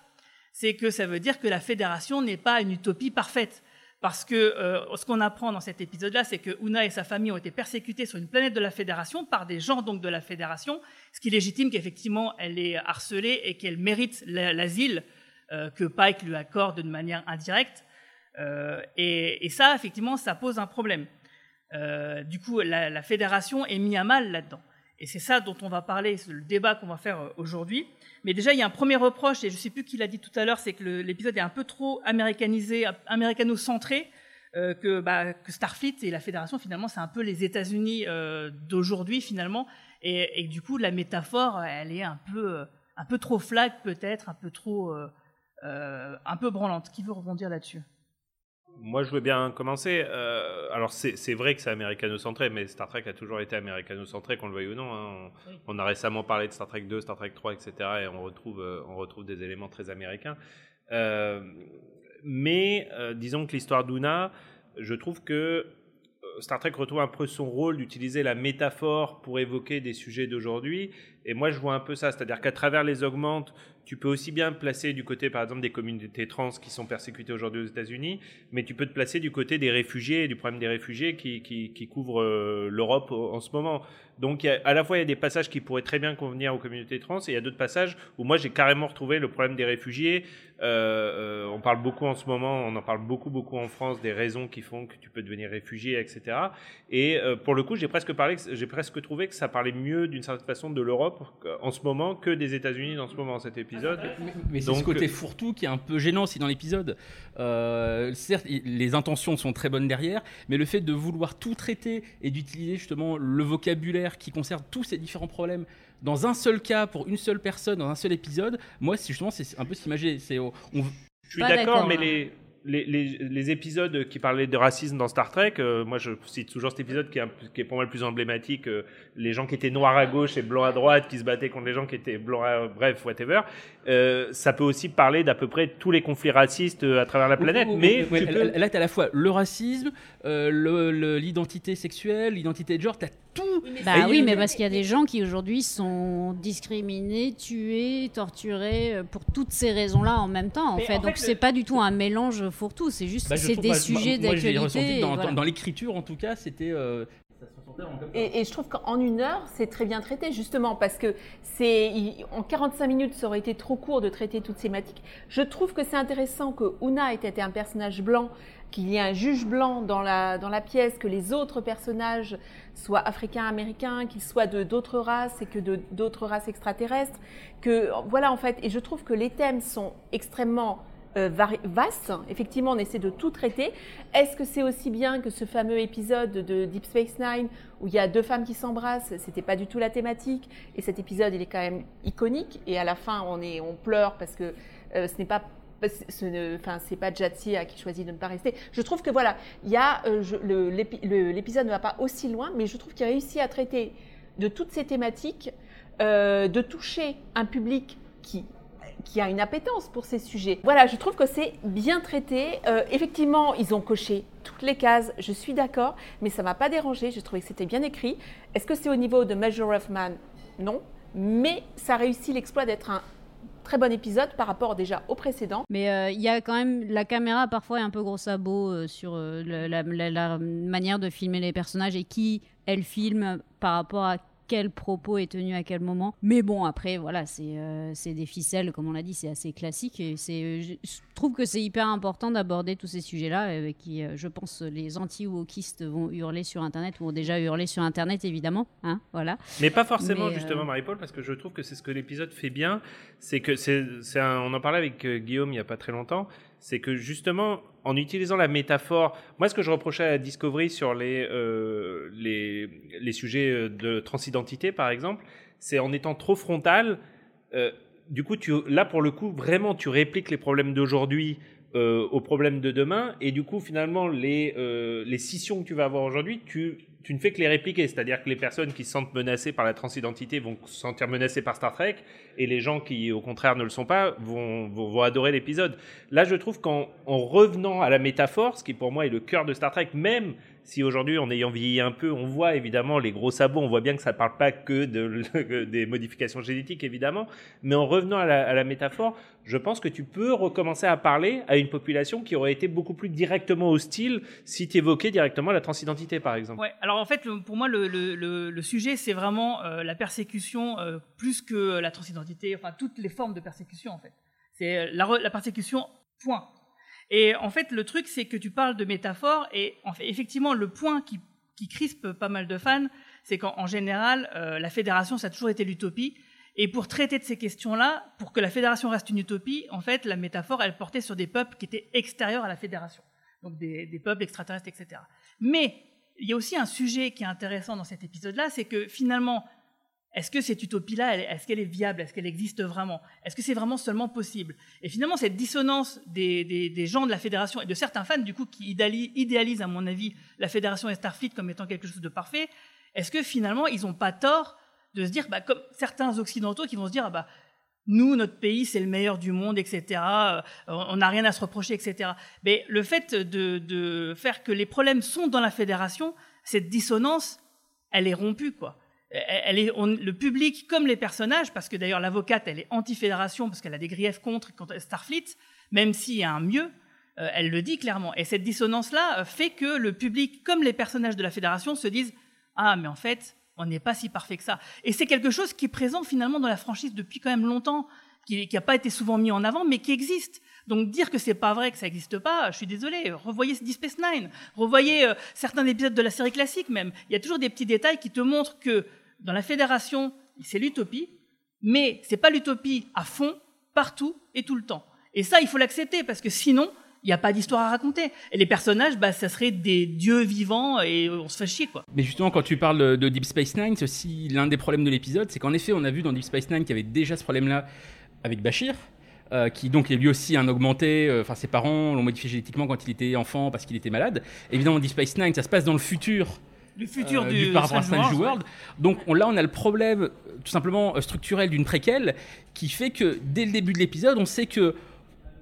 c'est que ça veut dire que la fédération n'est pas une utopie parfaite. Parce que euh, ce qu'on apprend dans cet épisode-là, c'est que Una et sa famille ont été persécutés sur une planète de la Fédération par des gens donc de la Fédération, ce qui légitime qu'effectivement elle est harcelée et qu'elle mérite l'asile euh, que Pike lui accorde de manière indirecte. Euh, et, ça, effectivement, ça pose un problème. Du coup, la, la, Fédération est mise à mal là-dedans. Et c'est ça dont on va parler, c'est le débat qu'on va faire aujourd'hui. Mais déjà, il y a un premier reproche, et je ne sais plus qui l'a dit tout à l'heure, c'est que l'épisode est un peu trop américanisé, américano-centré, euh, bah, que, Starfleet et la Fédération, finalement, c'est un peu les États-Unis euh, d'aujourd'hui, finalement. Et, du coup, la métaphore, elle est un peu, un peu trop flag, peut-être, un peu trop, euh, un peu branlante. Qui veut rebondir là-dessus? Moi, je veux bien commencer. Euh, alors, c'est vrai que c'est américano-centré, mais Star Trek a toujours été américano-centré, qu'on le veuille ou non. Hein. On, a récemment parlé de Star Trek 2, Star Trek 3, etc., et on retrouve, euh, on retrouve des éléments très américains. Euh, mais disons que l'histoire d'Una, je trouve que Star Trek retrouve un peu son rôle d'utiliser la métaphore pour évoquer des sujets d'aujourd'hui. Et moi, je vois un peu ça, c'est-à-dire qu'à travers les augmentes, tu peux aussi bien placer du côté, par exemple, des communautés trans qui sont persécutées aujourd'hui aux États-Unis, mais tu peux te placer du côté des réfugiés, du problème des réfugiés qui, qui, qui couvre euh, l'Europe en ce moment. Donc, à la fois, il y a des passages qui pourraient très bien convenir aux communautés trans, et il y a d'autres passages où moi, j'ai carrément retrouvé le problème des réfugiés. Euh, euh, on parle beaucoup en ce moment, on en parle beaucoup, beaucoup en France, des raisons qui font que tu peux devenir réfugié, etc. Et pour le coup, j'ai presque parlé, j'ai presque trouvé que ça parlait mieux d'une certaine façon de l'Europe en ce moment que des États-Unis dans ce moment, cet épisode. Mais, c'est ce côté fourre-tout qui est un peu gênant aussi dans l'épisode. Euh, certes, les intentions sont très bonnes derrière, mais le fait de vouloir tout traiter et d'utiliser justement le vocabulaire qui concerne tous ces différents problèmes dans un seul cas pour une seule personne dans un seul épisode, moi, justement, c'est un peu ce qui m'a Je suis d'accord, mais les les, les, les, épisodes qui parlaient de racisme dans Star Trek, euh, moi je cite toujours cet épisode qui est, un, qui est pour moi le plus emblématique, euh, les gens qui étaient noirs à gauche et blancs à droite, qui se battaient contre les gens qui étaient blancs à... Bref, whatever. Euh, ça peut aussi parler d'à peu près tous les conflits racistes à travers la planète. mais peux... là, tu as à la fois le racisme, l'identité sexuelle, l'identité de genre, tu as tout. Bah oui, mais parce qu'il y a des gens qui aujourd'hui sont discriminés, tués, torturés pour toutes ces raisons-là en même temps, en fait. En Donc c'est le... pas du tout un mélange fourre-tout, c'est juste bah, c'est des pas, sujets d'actualité. Dans, voilà. dans l'écriture, en tout cas, c'était. Euh, et, et, je trouve qu'en une heure, c'est très bien traité, justement, parce que c'est en 45 minutes, ça aurait été trop court de traiter toutes ces thématiques. Je trouve que c'est intéressant que Una ait été un personnage blanc, qu'il y ait un juge blanc dans la, dans la pièce, que les autres personnages soient africains-américains, qu'ils soient de d'autres races et que de d'autres races extraterrestres. Que voilà, en fait, et je trouve que les thèmes sont extrêmement euh, vaste. Effectivement, on essaie de tout traiter. Est-ce que c'est aussi bien que ce fameux épisode de Deep Space Nine où il y a deux femmes qui s'embrassent C'était pas du tout la thématique. Et cet épisode, il est quand même iconique. Et à la fin, on est, on pleure parce que euh, ce n'est pas enfin, c'est pas Jatsia qui choisit de ne pas rester. Je trouve que voilà, il y a, euh, je, l'épisode ne va pas aussi loin, mais je trouve qu'il réussit à traiter de toutes ces thématiques, euh, de toucher un public qui a une appétence pour ces sujets. Voilà, je trouve que c'est bien traité. Euh, effectivement, ils ont coché toutes les cases, je suis d'accord, mais ça m'a pas dérangé, j'ai trouvé que c'était bien écrit. Est-ce que c'est au niveau de Major of Man Non, mais ça réussit l'exploit d'être un très bon épisode par rapport déjà au précédent. Mais euh, il y a quand même la caméra parfois un peu gros sabot euh, sur euh, la, la, la, manière de filmer les personnages et qui elle filme par rapport à quel propos est tenu à quel moment. Mais bon, après, voilà, c'est euh, des ficelles, comme on l'a dit, c'est assez classique. Et c'est, je trouve que c'est hyper important d'aborder tous ces sujets-là, euh, qui, euh, je pense, les anti-wokistes vont hurler sur Internet, ou ont déjà hurlé sur Internet, évidemment. Hein, voilà. Mais pas forcément, Mais, justement, Marie-Paul, parce que je trouve que c'est ce que l'épisode fait bien. C'est que c'est, on en parlait avec Guillaume il n'y a pas très longtemps c'est que justement, en utilisant la métaphore, moi ce que je reprochais à Discovery sur les, euh, les, sujets de transidentité par exemple, c'est en étant trop frontal, euh, du coup là pour le coup vraiment tu répliques les problèmes d'aujourd'hui euh, aux problèmes de demain et du coup finalement les, euh, les scissions que tu vas avoir aujourd'hui, tu tu ne fais que les répliquer, c'est-à-dire que les personnes qui se sentent menacées par la transidentité vont se sentir menacées par Star Trek, et les gens qui, au contraire, ne le sont pas, vont, vont, adorer l'épisode. Là, je trouve qu'en en revenant à la métaphore, ce qui pour moi est le cœur de Star Trek, même si aujourd'hui, en ayant vieilli un peu, on voit évidemment les gros sabots, on voit bien que ça ne parle pas que de, des modifications génétiques, évidemment, mais en revenant à la, métaphore, je pense que tu peux recommencer à parler à une population qui aurait été beaucoup plus directement hostile si tu évoquais directement la transidentité, par exemple. Alors en fait, pour moi, le, sujet, c'est vraiment euh, la persécution euh, plus que la transidentité, enfin toutes les formes de persécution, en fait. C'est la, la persécution, point. Et en fait, le truc, c'est que tu parles de métaphore, et en fait, effectivement, le point qui, qui crispe pas mal de fans, c'est qu'en général, euh, la fédération, ça a toujours été l'utopie. Et pour traiter de ces questions-là, pour que la fédération reste une utopie, en fait, la métaphore, elle portait sur des peuples qui étaient extérieurs à la fédération. Donc des, des peuples extraterrestres, etc. Mais il y a aussi un sujet qui est intéressant dans cet épisode-là, c'est que finalement, est-ce que cette utopie-là, est-ce qu'elle est viable? Est-ce qu'elle existe vraiment? Est-ce que c'est vraiment seulement possible? Et finalement, cette dissonance des, gens de la Fédération et de certains fans, du coup, qui idéalisent, à mon avis, la Fédération et Starfleet comme étant quelque chose de parfait, est-ce que finalement, ils n'ont pas tort de se dire, bah, comme certains Occidentaux qui vont se dire, ah bah, nous, notre pays, c'est le meilleur du monde, etc. On n'a rien à se reprocher, etc. Mais le fait de, de faire que les problèmes sont dans la Fédération, cette dissonance, elle est rompue, quoi elle est, le public comme les personnages, parce que d'ailleurs l'avocate, elle est anti-fédération parce qu'elle a des griefs contre, Starfleet, même s'il y a un mieux, euh, elle le dit clairement. Et cette dissonance-là fait que le public, comme les personnages de la fédération, se disent ah mais en fait on n'est pas si parfait que ça. Et c'est quelque chose qui est présent finalement dans la franchise depuis quand même longtemps, qui n'a pas été souvent mis en avant, mais qui existe. Donc dire que c'est pas vrai, que ça n'existe pas, je suis désolé. Revoyez Deep Space Nine, revoyez euh, certains épisodes de la série classique même. Il y a toujours des petits détails qui te montrent que dans la fédération, c'est l'utopie, mais c'est pas l'utopie à fond, partout et tout le temps. Et ça, il faut l'accepter parce que sinon, il n'y a pas d'histoire à raconter. Et les personnages, bah, ça serait des dieux vivants et on se fait chier, quoi. Mais justement, quand tu parles de Deep Space Nine, aussi l'un des problèmes de l'épisode, c'est qu'en effet, on a vu dans Deep Space Nine qu'il y avait déjà ce problème-là avec Bashir. euh, qui donc est lui aussi un augmenté. euh, Enfin, ses parents l'ont modifié génétiquement quand il était enfant parce qu'il était malade. Évidemment, Deep Space Nine, ça se passe dans le futur. Le futur euh, du par rapport à Strange World, World. Donc on- là, on a le problème tout simplement euh, structurel d'une préquelle qui fait que dès le début de l'épisode, on sait que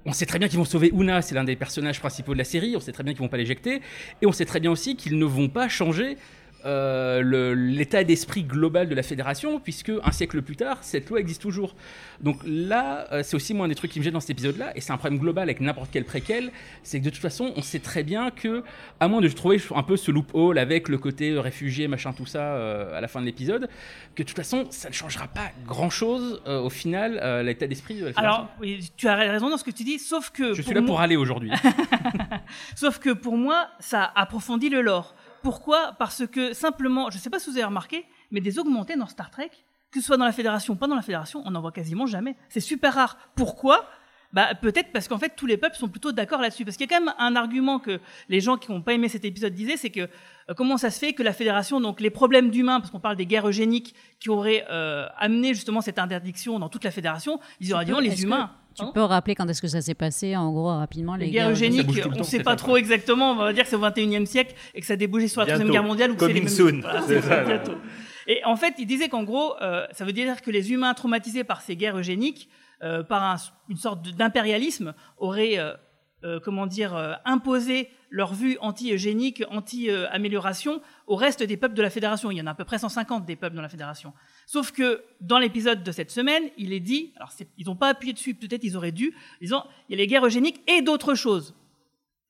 on sait très bien qu'ils vont sauver Una, c'est l'un des personnages principaux de la série. On sait très bien qu'ils vont pas l'éjecter, et on sait très bien aussi qu'ils ne vont pas changer euh, l'état d'esprit global de la fédération, puisque un siècle plus tard, cette loi existe toujours. Donc là, euh, c'est aussi moi un des trucs qui me gêne dans cet épisode-là, et c'est un problème global avec n'importe quel préquel, c'est que de toute façon, on sait très bien que, à moins de trouver un peu ce loophole avec le côté euh, réfugié, machin, tout ça, euh, à la fin de l'épisode, que de toute façon, ça ne changera pas grand-chose au final, l'état d'esprit de la fédération. Alors, tu as raison dans ce que tu dis, sauf que. Je suis là pour aller aujourd'hui. Sauf que pour moi, ça approfondit le lore. Pourquoi? Parce que simplement, je ne sais pas si vous avez remarqué, mais des augmentés dans Star Trek, que ce soit dans la Fédération ou pas dans la Fédération, on n'en voit quasiment jamais. C'est super rare. Pourquoi? Bah, peut-être parce qu'en fait tous les peuples sont plutôt d'accord là-dessus. Parce qu'il y a quand même un argument que les gens qui n'ont pas aimé cet épisode disaient, c'est que euh, comment ça se fait que la fédération, donc les problèmes d'humains, parce qu'on parle des guerres eugéniques qui auraient euh, amené justement cette interdiction dans toute la fédération, ils auraient dit non, les que humains. Tu peux rappeler quand est-ce que ça s'est passé, en gros, rapidement, les, les guerres eugéniques on ne sait pas trop exactement. On va dire que c'est au 21e siècle et que ça a débouché sur la. Troisième Guerre mondiale. Ou que c'est les mêmes- soon. Voilà, C'est c'est ça. bientôt. Et en fait, il disait qu'en gros, euh, ça veut dire que les humains traumatisés par ces guerres eugéniques, euh, par un- une sorte d'impérialisme, auraient, euh, euh, comment dire, euh, imposé leur vue anti-eugénique, anti-amélioration au reste des peuples de la Fédération. Il y en a à peu près 150 des peuples dans la Fédération. Sauf que dans l'épisode de cette semaine, il est dit, alors ils n'ont pas appuyé dessus, peut-être ils auraient dû, disant, il y a les guerres eugéniques et d'autres choses.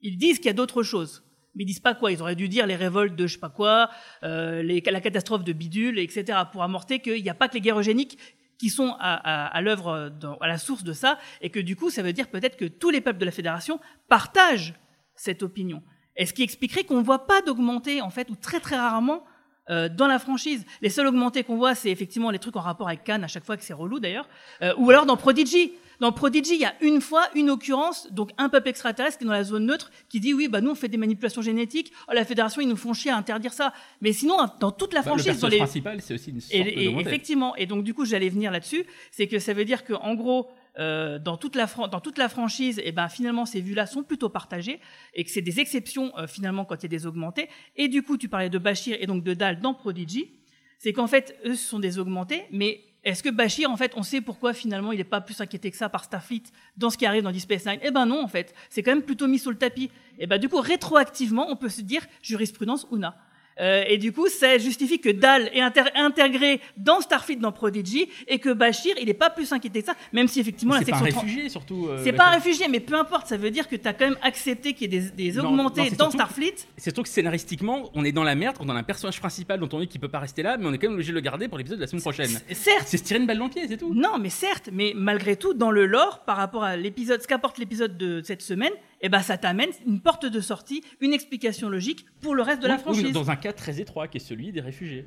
Ils disent qu'il y a d'autres choses. Mais ils disent pas quoi. Ils auraient dû dire les révoltes de je sais pas quoi, euh, la catastrophe de bidule, etc. pour amorter qu'il n'y a pas que les guerres eugéniques qui sont à, à- l'œuvre, à la source de ça, et que du coup, ça veut dire peut-être que tous les peuples de la Fédération partagent cette opinion. Et ce qui expliquerait qu'on ne voit pas d'augmenter, en fait, ou très très rarement, euh, dans la franchise. Les seuls augmentés qu'on voit, c'est effectivement les trucs en rapport avec Cannes, à chaque fois que c'est relou d'ailleurs, Euh, ou alors dans Prodigy. Dans Prodigy, il y a une fois une occurrence, donc un peuple extraterrestre qui est dans la zone neutre, qui dit oui, bah nous on fait des manipulations génétiques, oh, la fédération ils nous font chier à interdire ça. Mais sinon, dans toute la Bah, le franchise, dans personnage les... principal, c'est aussi une sorte Et, et effectivement, et donc du coup, j'allais venir là-dessus, c'est que ça veut dire que en gros, euh, dans toute la dans toute la franchise, et ben finalement ces vues-là sont plutôt partagées et que c'est des exceptions euh, finalement quand il y a des augmentés. Et du coup, tu parlais de Bashir et donc de Dal dans Prodigy, c'est qu'en fait eux ce sont des augmentés, mais est-ce que Bashir, en fait, on sait pourquoi finalement il n'est pas plus inquiété que ça par Starfleet dans ce qui arrive dans Deep Space Nine? Eh ben non, en fait, c'est quand même plutôt mis sous le tapis. Et ben du coup, rétroactivement, on peut se dire jurisprudence UNA. Euh, et du coup, ça justifie que Dal est intégré dans Starfleet, dans Prodigy, et que Bashir, il n'est pas plus inquiété que ça, même si effectivement la C'est pas un section. réfugié, surtout. euh, C'est pas un section- réfugié, mais peu importe, ça veut dire que tu as quand même accepté qu'il y ait des, augmentés non, dans Starfleet. C'est surtout que scénaristiquement, on est dans la merde quand on a un personnage principal dont on dit qu'il peut pas rester là, mais on est quand même obligé de le garder pour l'épisode de la semaine prochaine. Certes. C'est se tirer une balle dans le pied, c'est tout. Non, mais certes, mais malgré tout, dans le lore, par rapport à l'épisode, ce qu'apporte l'épisode de cette semaine, eh ben, ça t'amène une porte de sortie, une explication logique pour le reste de la oui, franchise. dans un cas très étroit qui est celui des réfugiés.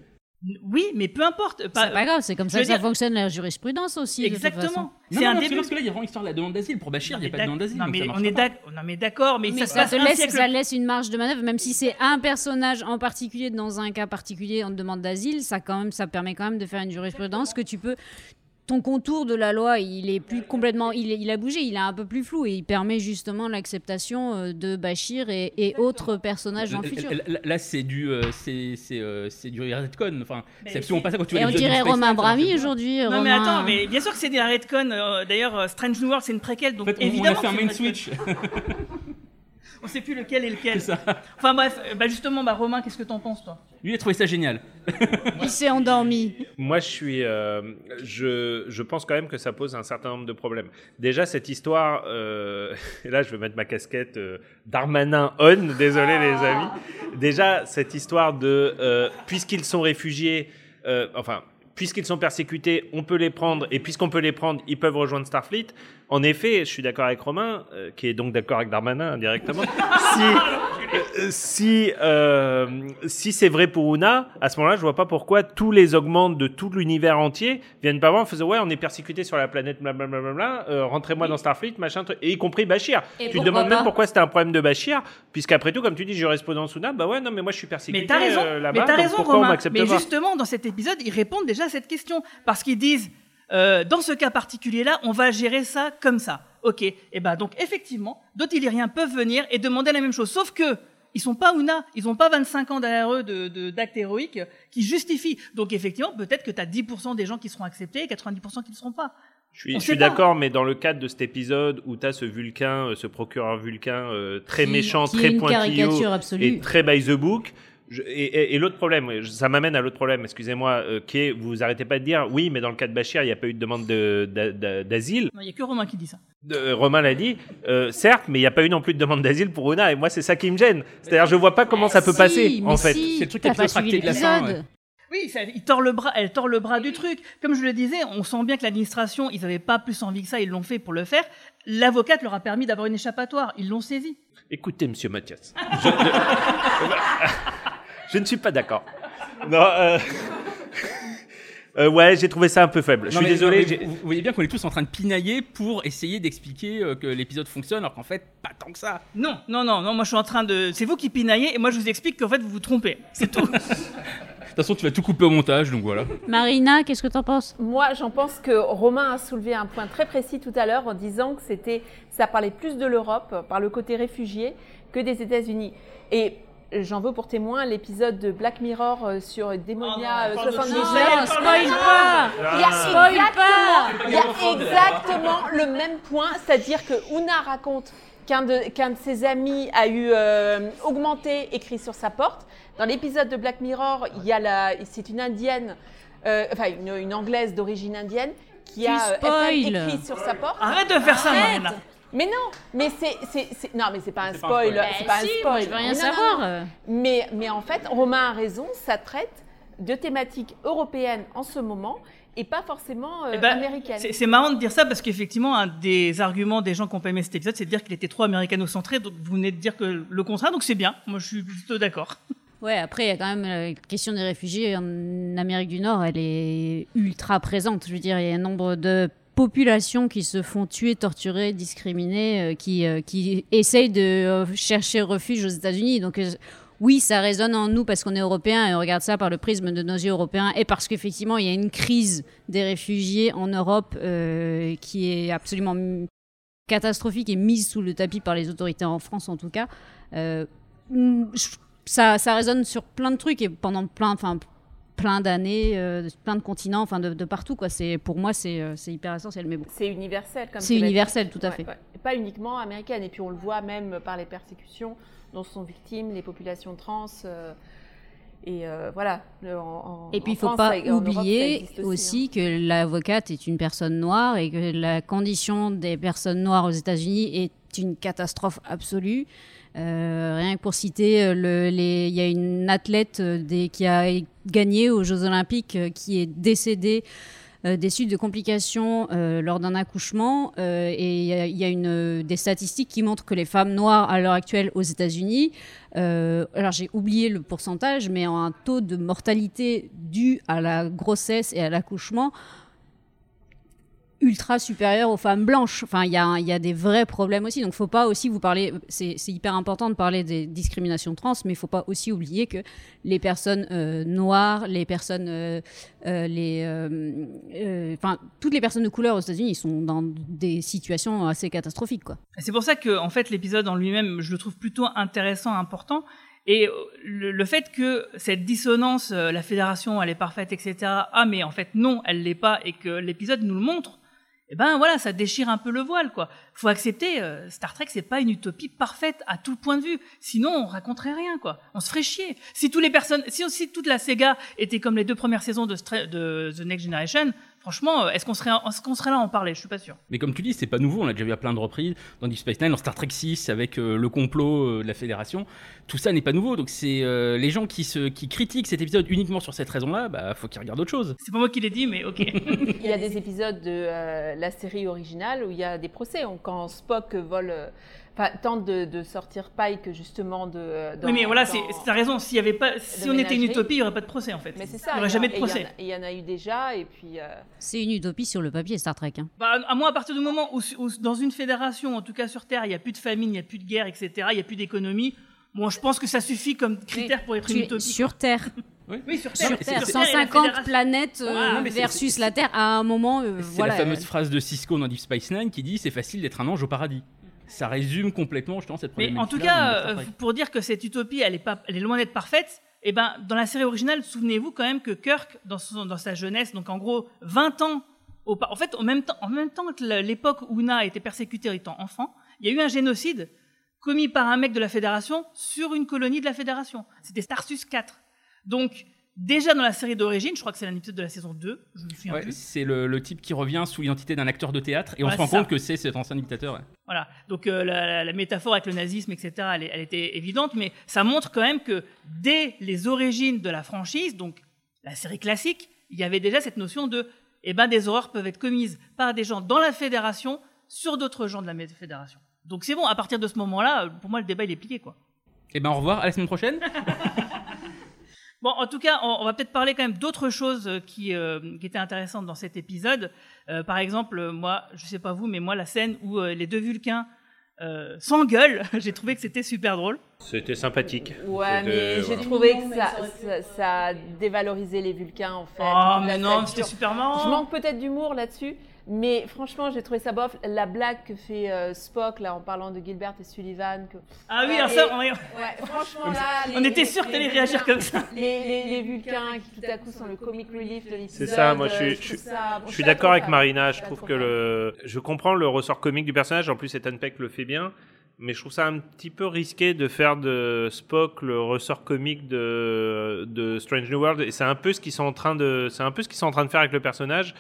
Oui, mais peu importe. C'est pas grave, c'est comme ça que ça fonctionne la jurisprudence aussi. Exactement. C'est non, un non, parce que début. Parce que là, il y a vraiment l'histoire de la demande d'asile. Pour Bachir, il n'y a pas de demande d'asile. Non, mais on est non, mais d'accord, mais, Mais ça, te laisse, siècle- ça laisse une marge de manœuvre, même si c'est un personnage en particulier dans un cas particulier en demande d'asile, ça quand même, ça permet quand même de faire une jurisprudence que tu peux. Ton contour de la loi, il est plus complètement, il, est- il a bougé, il est un peu plus flou et il permet justement l'acceptation euh, de Bachir et, et autres personnages dans le futur. Là, c'est du, euh, c'est, c'est, euh, c'est du retcon. Enfin, Mais c'est absolument pas ça quand tu Et on dirait Romain Brami aujourd'hui. Non, mais attends, mais bien sûr que c'est des retcon. D'ailleurs, Strange New World, c'est une préquelle, donc En fait, on- on, évidemment. a une retcon. switch. On sait plus lequel est lequel. C'est ça. Enfin bref, euh, bah justement, bah Romain, qu'est-ce que t'en penses, toi? Lui, il a trouvé ça génial. Il s'est endormi. Moi, je suis, euh, je, je pense quand même que ça pose un certain nombre de problèmes. Déjà, cette histoire, euh, et là, je vais mettre ma casquette euh, Darmanin on. Désolé, les amis. Déjà, cette histoire de, euh, puisqu'ils sont réfugiés, euh, enfin. Puisqu'ils sont persécutés, on peut les prendre, et puisqu'on peut les prendre, ils peuvent rejoindre Starfleet. En effet, je suis d'accord avec Romain, euh, qui est donc d'accord avec Darmanin indirectement. si si, euh, si c'est vrai pour Una, à ce moment-là, je vois pas pourquoi tous les augmentes de tout l'univers entier viennent pas voir en faisant ouais, on est persécuté sur la planète, blablabla, euh, rentrez-moi dans Starfleet, machin, truc, et y compris Bashir. Et tu te demandes pas même pourquoi c'était un problème de Bashir, puisqu'après tout, comme tu dis, jurisprudence Una, bah ouais, non, mais moi je suis persécuté Mais t'as raison, euh, mais là-bas, t'as raison, Romain. Mais pas justement, dans cet épisode, ils répondent déjà à cette question parce qu'ils disent. euh, dans ce cas particulier-là, on va gérer ça comme ça. Ok. Et ben donc effectivement, d'autres Illyriens peuvent venir et demander la même chose. Sauf que ils sont pas Una, ils ont pas 25 ans derrière eux de, de, d'actes héroïques qui justifient. Donc effectivement, peut-être que tu as 10% des gens qui seront acceptés et 90% qui ne seront pas. Je suis, d'accord, mais dans le cadre de cet épisode où tu as ce Vulcain, euh, ce procureur Vulcain euh, très Qui- méchant, qui très pointilleux et très by the book. Je- et et- et l'autre problème, ça m'amène à l'autre problème, excusez-moi, euh, qui est, vous arrêtez pas de dire, oui, mais dans le cas de Bachir, il n'y a pas eu de demande de- d'a- d'a- d'asile. Il y a que Romain qui dit ça. Euh, Romain l'a dit, euh, certes, mais il n'y a pas eu non plus de demande d'asile pour Una, et moi c'est ça qui me gêne. C'est-à-dire, je vois pas comment ça peut Si, passer, mais en fait. si, C'est le truc qui est rétracté de la fin, l'épisode. Oui, ça, il tord le bras, elle tord le bras du truc. Comme je le disais, on sent bien que l'administration, ils n'avaient pas plus envie que ça, ils l'ont fait pour le faire. L'avocate leur a permis d'avoir une échappatoire, ils l'ont saisi. Écoutez, monsieur Mathias, je, je- je ne suis pas d'accord. Non, euh, euh, ouais, j'ai trouvé ça un peu faible. Je suis mais- désolé. mais vous voyez bien qu'on est tous en train de pinailler pour essayer d'expliquer euh, que l'épisode fonctionne, alors qu'en fait, pas tant que ça. Non, non, non, non, moi je suis en train de. C'est vous qui pinaillez et moi je vous explique qu'en fait vous vous trompez. C'est tout. De toute façon, tu vas tout couper au montage, donc voilà. Marina, qu'est-ce que t'en penses? Moi, j'en pense que Romain a soulevé un point très précis tout à l'heure en disant que c'était, ça parlait plus de l'Europe par le côté réfugié que des États-Unis. Et j'en veux pour témoin l'épisode de Black Mirror euh, sur Démonia euh, parle de 79. ça, elle parle de spoil ça. pas Il y a Spoil exactement, il y a pas. exactement le même point, c'est-à-dire que Una raconte qu'un de, qu'un de ses amis a eu euh, augmenté écrit sur sa porte. Dans l'épisode de Black Mirror, il y a la, c'est une indienne, euh, enfin une, une anglaise d'origine indienne qui Tu a euh. FM écrit sur sa porte. Arrête de faire ça, Arrête. Marina. Mais non, mais c'est, c'est, c'est- non, mais c'est pas un C'est pas un spoil, spoil. c'est pas un spoil. je veux rien Mais non, non, savoir. non. Mais, mais en fait, Romain a raison, ça traite de thématiques européennes en ce moment et pas forcément euh, Eh ben, américaines. C'est c'est marrant de dire ça parce qu'effectivement, un des arguments des gens qui ont pas aimé cet épisode, c'est de dire qu'il était trop américano-centré. Donc vous venez de dire que le contraire, donc c'est bien. Moi je suis plutôt d'accord. Ouais, après, il y a quand même la question des réfugiés en Amérique du Nord, elle est ultra présente. Je veux dire, il y a un nombre de populations qui se font tuer, torturer, discriminer, euh, qui, euh, qui essayent de euh, chercher refuge aux États-Unis. Donc, oui, ça résonne en nous parce qu'on est européens et on regarde ça par le prisme de nos yeux européens et parce qu'effectivement, il y a une crise des réfugiés en Europe qui est absolument catastrophique et mise sous le tapis par les autorités en France en tout cas. Ça, ça résonne sur plein de trucs et pendant plein, plein d'années, euh, plein de continents, enfin de, de partout quoi. Pour moi c'est euh, hyper essentiel, mais bon. C'est universel comme C'est universel, tout à fait. ouais. Pas uniquement américaine. Et puis on le voit même par les persécutions dont sont victimes les populations trans. euh, et euh, voilà. Le- en- en- Et puis il faut France, pas ça- Europe, oublier existe aussi, hein. que l'avocate est une personne noire et que la condition des personnes noires aux États-Unis est une catastrophe absolue. Euh, rien que pour citer, euh, il y a une athlète euh, qui a gagné aux Jeux Olympiques qui est décédée euh, des suites de complications lors d'un accouchement. et il y a, des statistiques qui montrent que les femmes noires à l'heure actuelle aux États-Unis, alors j'ai oublié le pourcentage, mais ont un taux de mortalité dû à la grossesse et à l'accouchement ultra supérieur aux femmes blanches. Enfin, il y a, y a des vrais problèmes aussi. Donc, faut pas aussi vous parler. C'est hyper important de parler des discriminations trans, mais faut pas aussi oublier que les personnes euh, noires, les personnes, euh, euh, les, euh, euh, enfin, toutes les personnes de couleur aux États-Unis, ils sont dans des situations assez catastrophiques, quoi. C'est pour ça que, en fait, l'épisode en lui-même, je le trouve plutôt intéressant, important. Et euh, le, le fait que cette dissonance, euh, la fédération, elle est parfaite, etc. Ah, mais en fait, non, elle l'est pas, et que l'épisode nous le montre. Eh ben voilà, ça déchire un peu le voile, quoi. Faut accepter, euh, Star Trek, c'est pas une utopie parfaite à tout point de vue. Sinon, on raconterait rien, quoi. On se ferait chier. Si toutes les personnes, si aussi toute la Sega était comme les deux premières saisons de The Next Generation, franchement, euh, est-ce qu'on serait, est-ce qu'on serait là à en parler? Je suis pas sûr. Mais comme tu dis, c'est pas nouveau, on l'a déjà vu à plein de reprises, dans Deep Space Nine, dans Star Trek 6, avec euh, le complot euh, de la Fédération. Tout ça n'est pas nouveau, donc c'est euh, les gens qui, se, qui critiquent cet épisode uniquement sur cette raison-là, bah faut qu'ils regardent autre chose. C'est pas moi qui l'ai dit, mais ok. Il y a des épisodes de euh, la série originale où il y a des procès. On- Quand Spock vole, euh, enfin tente de, de sortir Pike justement de. euh, dans- oui, mais voilà, c'est, t'as raison. S'il y avait pas, si on était une utopie, il y aurait pas de procès en fait. Mais c'est ça. Il y aurait jamais de il y procès. Il y, en a eu déjà, et puis. euh, C'est une utopie sur le papier, Star Trek. hein. Bah, à moi, à partir du moment où, où dans une fédération, en tout cas sur Terre, il n'y a plus de famine, il n'y a plus de guerre, etc., il n'y a plus d'économie, bon, je pense que ça suffit comme critère pour être une utopie. sur Terre. Oui, sur Sur Terre. Sur Terre et la 150 Fédération. planètes euh, Ah, versus la Terre. À un moment, euh, C'est voilà. la fameuse euh, phrase de Cisco dans Deep Space Nine qui dit c'est facile d'être un ange au paradis. Ça résume complètement justement cette Mais en tout cas, euh, pour dire que cette utopie, elle est, pas, elle est loin d'être parfaite, et ben, dans la série originale, souvenez-vous quand même que Kirk, dans, son- dans sa jeunesse, donc en gros 20 ans, au, en fait, en même temps, en même temps que l'époque où Una a été persécutée étant enfant, il y a eu un génocide commis par un mec de la Fédération sur une colonie de la Fédération. C'était Starsus 4. Donc, déjà dans la série d'origine, je crois que c'est un épisode de la saison 2, je me souviens Ouais, plus. c'est le, le type qui revient sous l'identité d'un acteur de théâtre et on se rend ça. compte que c'est cet ancien dictateur. ouais. Voilà. Donc euh, la, métaphore avec le nazisme, etc., elle, était évidente, mais ça montre quand même que dès les origines de la franchise, donc la série classique, il y avait déjà cette notion de, eh ben, des horreurs peuvent être commises par des gens dans la fédération sur d'autres gens de la fédération. Donc c'est bon. À partir de ce moment-là, pour moi, le débat il est plié, quoi. Et ben au revoir, à la semaine prochaine. Bon, en tout cas, on, on va peut-être parler quand même d'autres choses euh, qui, euh, qui étaient intéressantes dans cet épisode. Euh, par exemple, moi, je sais pas vous, mais moi, la scène où euh, les deux Vulcains euh, s'engueulent, j'ai trouvé que c'était super drôle. C'était sympathique. Ouais, mais j'ai trouvé que ça, ça, dévalorisé les Vulcains en fait. Oh, mais non, c'était super marrant. Je manque peut-être d'humour là-dessus, mais franchement, j'ai trouvé ça bof. La blague que fait euh, Spock là en parlant de Gilbert et Sullivan. Que... Ah oui, ça, on- ouais, franchement là, On était sûr que t'allais réagir comme ça. Les, les, les Vulcains qui tout à coup sont le comic relief de l'épisode. C'est ça, moi je euh, suis, je suis, ça- bon, je suis pas d'accord avec. Marina. Je trouve que le, je comprends le ressort comique du personnage. En plus, Ethan Peck le fait bien, mais je trouve ça un petit peu risqué de faire de Spock le ressort comique de, de Strange New World. Et c'est un peu ce qu'ils sont en train de, c'est un peu ce qu'ils sont en train de faire avec le personnage.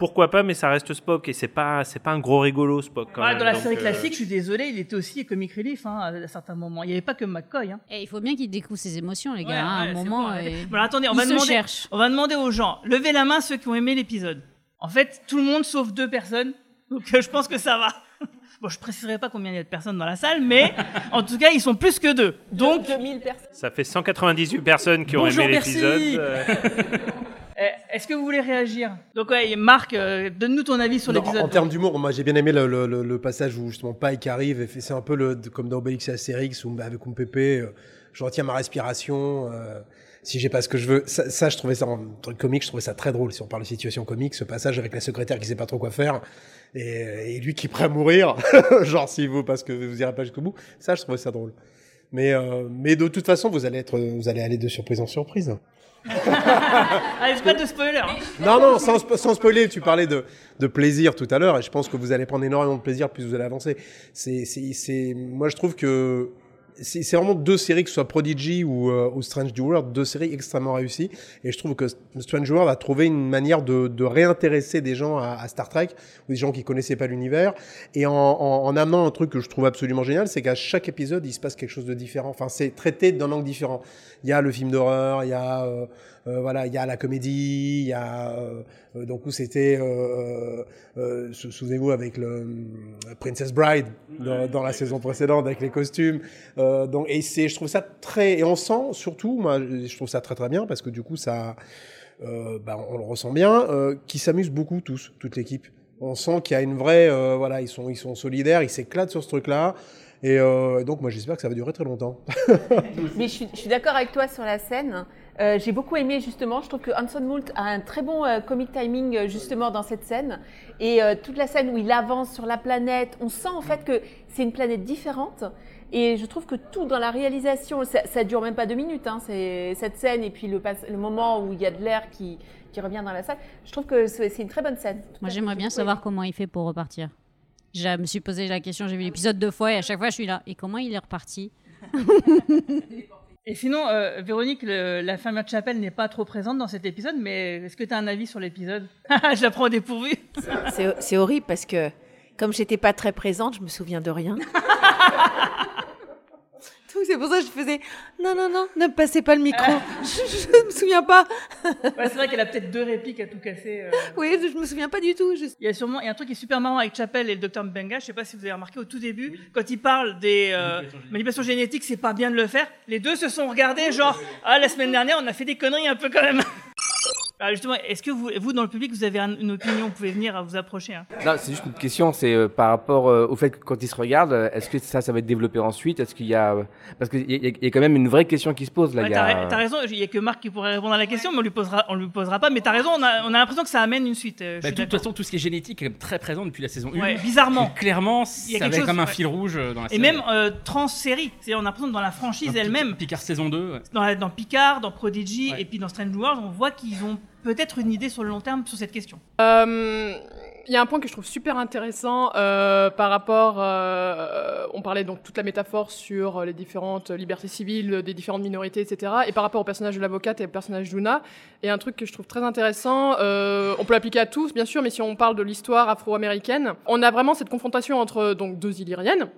Pourquoi pas, mais ça reste Spock et c'est pas, c'est pas un gros rigolo Spock. Quand Ouais, même. dans la série euh, classique, je suis désolé, il était aussi comic relief hein, à certains moments. Il n'y avait pas que McCoy. Hein. Et il faut bien qu'il découvre ses émotions, les gars. Ouais, hein, à un moment. bon, et- arrêtez. Bon, alors, attendez, on va, demander, cherche. on va demander aux gens. Levez la main ceux qui ont aimé l'épisode. En fait, tout le monde sauf deux personnes. Donc euh, je pense que ça va. Bon, je préciserai pas combien il y a de personnes dans la salle, mais en tout cas, ils sont plus que deux. Donc, 2000 personnes. Ça fait 198 personnes qui ont Bonjour, aimé merci. l'épisode. Eh, est-ce que vous voulez réagir? Donc, ouais, Marc, euh, donne-nous ton avis sur l'épisode. en termes d'humour, moi j'ai bien aimé le, le- le- le passage où justement Pike arrive et c'est un peu le, comme dans Obélix et Astérix où avec Umpepe, euh, je retiens ma respiration. euh, si j'ai pas ce que je veux, ça, ça, je trouvais ça en truc comique, je trouvais ça très drôle. Si on parle de situation comique, ce passage avec la secrétaire qui sait pas trop quoi faire et, et lui qui est prêt à mourir, genre s'il vous parce que vous irez pas jusqu'au bout, ça je trouvais ça drôle. Mais euh, mais de toute façon, vous allez être, vous allez aller de surprise en surprise. Allez, pas de spoiler. hein. Non, non, sans, spo- sans spoiler, tu parlais de, de plaisir tout à l'heure, et je pense que vous allez prendre énormément de plaisir plus vous allez avancer. C'est, moi, je trouve que c'est vraiment deux séries, que ce soit Prodigy ou, euh, ou Strange New World, deux séries extrêmement réussies, et je trouve que Strange New World a trouvé une manière de, de réintéresser des gens à, à Star Trek, ou des gens qui connaissaient pas l'univers, et en, en, en amenant un truc que je trouve absolument génial, c'est qu'à chaque épisode, il se passe quelque chose de différent. Enfin, c'est traité d'un angle différent. Il y a le film d'horreur, il y a euh, euh, voilà, il y a la comédie, il y a euh, donc où c'était, euh, euh, sou- souvenez-vous avec le Princess Bride dans, dans la saison précédente avec les costumes. Euh, donc et c'est, je trouve ça très et on sent surtout, moi je trouve ça très très bien parce que du coup ça, euh, bah, on le ressent bien, euh, qu'ils s'amusent beaucoup tous, toute l'équipe. On sent qu'il y a une vraie, euh, voilà, ils sont ils sont solidaires, ils s'éclatent sur ce truc-là. Et euh, donc moi j'espère que ça va durer très longtemps. Mais je suis, je suis d'accord avec toi sur la scène. Euh, J'ai beaucoup aimé justement. Je trouve que Hanson Moult a un très bon euh, comic timing euh, justement dans cette scène. Et euh, toute la scène où il avance sur la planète, on sent en fait que c'est une planète différente. Et je trouve que tout dans la réalisation, ça, ça dure même pas deux minutes. Hein, c'est cette scène et puis le, moment où il y a de l'air qui, qui revient dans la salle. Je trouve que c'est une très bonne scène. Moi, j'aimerais bien savoir comment il fait pour repartir. Je me suis posé la question, j'ai vu l'épisode deux fois et à chaque fois je suis là. Et comment il est reparti Et sinon, euh, Véronique, le- la fermière de chapelle n'est pas trop présente dans cet épisode, mais est-ce que tu as un avis sur l'épisode? Je la prends au dépourvu. C'est c'est horrible parce que comme j'étais pas très présente, je me souviens de rien. Donc c'est pour ça que je faisais non non non, ne me passez pas le micro. je, je me souviens pas. Ouais, c'est vrai qu'elle a peut-être deux répliques à tout casser. euh. oui, je me souviens pas du tout. Je- Il y a sûrement il y a un truc qui est super marrant avec Chapelle et le docteur Mbenga. Je sais pas si vous avez remarqué au tout début, quand il parle des euh, manipulations génétiques, c'est pas bien de le faire. Les deux se sont regardés, genre, ah, la semaine dernière, on a fait des conneries un peu quand même. Ah, justement, est-ce que vous, vous, dans le public, vous avez un- une opinion Vous pouvez venir à vous approcher. hein. Non, c'est juste une question, c'est euh, par rapport euh, au fait que quand ils se regardent, euh, est-ce que ça, ça va être développé ensuite? Est-ce qu'il y a... Parce qu'il y, a- il y a quand même une vraie question qui se pose là. Ouais, a- t'as raison, il y a que Marc qui pourrait répondre à la question, mais on lui posera, on lui posera pas. Mais t'as raison, on a, on a l'impression que ça amène une suite. euh, Bah, de toute façon, tout ce qui est génétique est très présent depuis la saison 1. Ouais, bizarrement. Clairement, Il y a ça quelque chose- comme un ouais. fil rouge dans la Et série. même euh, trans-série. C'est-à-dire, on a l'impression que dans la franchise elle-même, Picard saison 2. ouais. dans, la- dans Picard, dans Prodigy et puis dans Strange World, on voit qu'ils ont peut-être une idée sur le long terme sur cette question. Euh, Il y a un point que je trouve super intéressant euh, par rapport. euh, on parlait donc toute la métaphore sur les différentes libertés civiles des différentes minorités, etc. Et par rapport au personnage de l'avocate et au personnage d'Una. Et un truc que je trouve très intéressant, on peut l'appliquer à tous, bien sûr, mais si on parle de l'histoire afro-américaine, on a vraiment cette confrontation entre donc deux Illyriennes.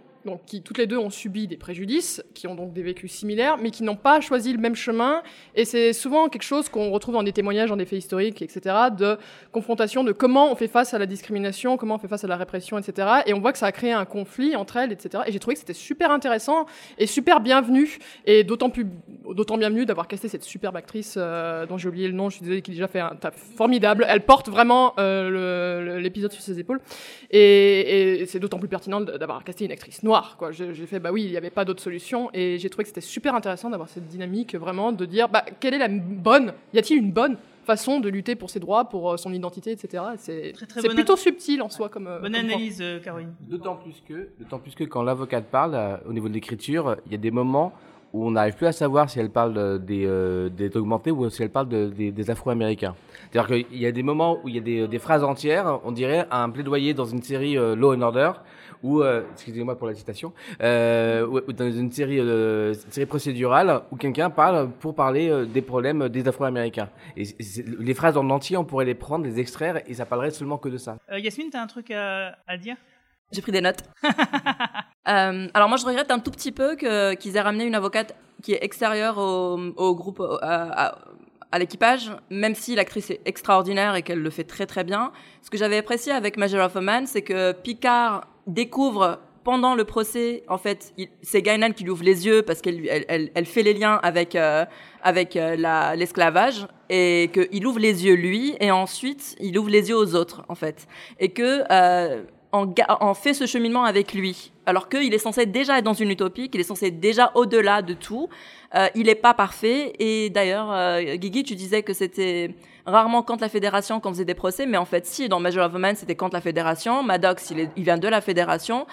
Qui toutes les deux ont subi des préjudices, qui ont donc des vécus similaires, mais qui n'ont pas choisi le même chemin. Et c'est souvent quelque chose qu'on retrouve dans des témoignages, dans des faits historiques, etc., de confrontation de comment on fait face à la discrimination, comment on fait face à la répression, etc. Et on voit que ça a créé un conflit entre elles, etc. Et j'ai trouvé que c'était super intéressant et super bienvenu. Et d'autant plus, bienvenu d'avoir casté cette superbe actrice euh, dont j'ai oublié le nom. Je suis désolée, qui a déjà fait un taf formidable. Elle porte vraiment euh, l'épisode sur ses épaules. Et, c'est d'autant plus pertinent d'avoir casté une actrice. Quoi. J'ai, j'ai fait, bah oui, il n'y avait pas d'autre solution. Et j'ai trouvé que c'était super intéressant d'avoir cette dynamique, vraiment, de dire, bah, quelle est la bonne, y a-t-il une bonne façon de lutter pour ses droits, pour euh, son identité, etc. C'est, très c'est bonne plutôt subtil en soi comme. euh, Bonne comme analyse, euh, Caroline. D'autant plus que, d'autant plus que quand l'avocate parle, euh, au niveau de l'écriture, il y a des moments où on n'arrive plus à savoir si elle parle des, euh, des augmentés ou si elle parle de- des, des Afro-Américains. C'est-à-dire qu'il y a des moments où il y a des, des phrases entières, on dirait un plaidoyer dans une série euh, Law and Order, ou euh, excusez-moi pour la citation, euh, ou- dans une série, euh, série procédurale où quelqu'un parle pour parler euh, des problèmes des Afro-Américains. Et les phrases en entier, on pourrait les prendre, les extraire, et ça parlerait seulement que de ça. Euh, Yasmine, t'as un truc à, à dire? J'ai pris des notes. Euh, alors moi, je regrette un tout petit peu que- qu'ils aient ramené une avocate qui est extérieure au, au groupe, au- à, à- à l'équipage, même si l'actrice est extraordinaire et qu'elle le fait très très bien. Ce que j'avais apprécié avec Measure of a Man, c'est que Picard découvre pendant le procès, en fait, c'est Guinan qui lui ouvre les yeux parce qu'elle elle, elle, elle fait les liens avec euh, avec euh, la- l'esclavage et qu'il ouvre les yeux lui et ensuite il ouvre les yeux aux autres en fait. Et que euh, en fait ce cheminement avec lui. Alors qu'il est censé déjà être dans une utopie qu'il est censé être déjà au-delà de tout Euh, il n'est pas parfait. Et d'ailleurs euh, Guigui tu disais que c'était rarement contre la fédération qu'on faisait des procès mais en fait si dans Major of a Man c'était contre la fédération Maddox il, est- il vient de la fédération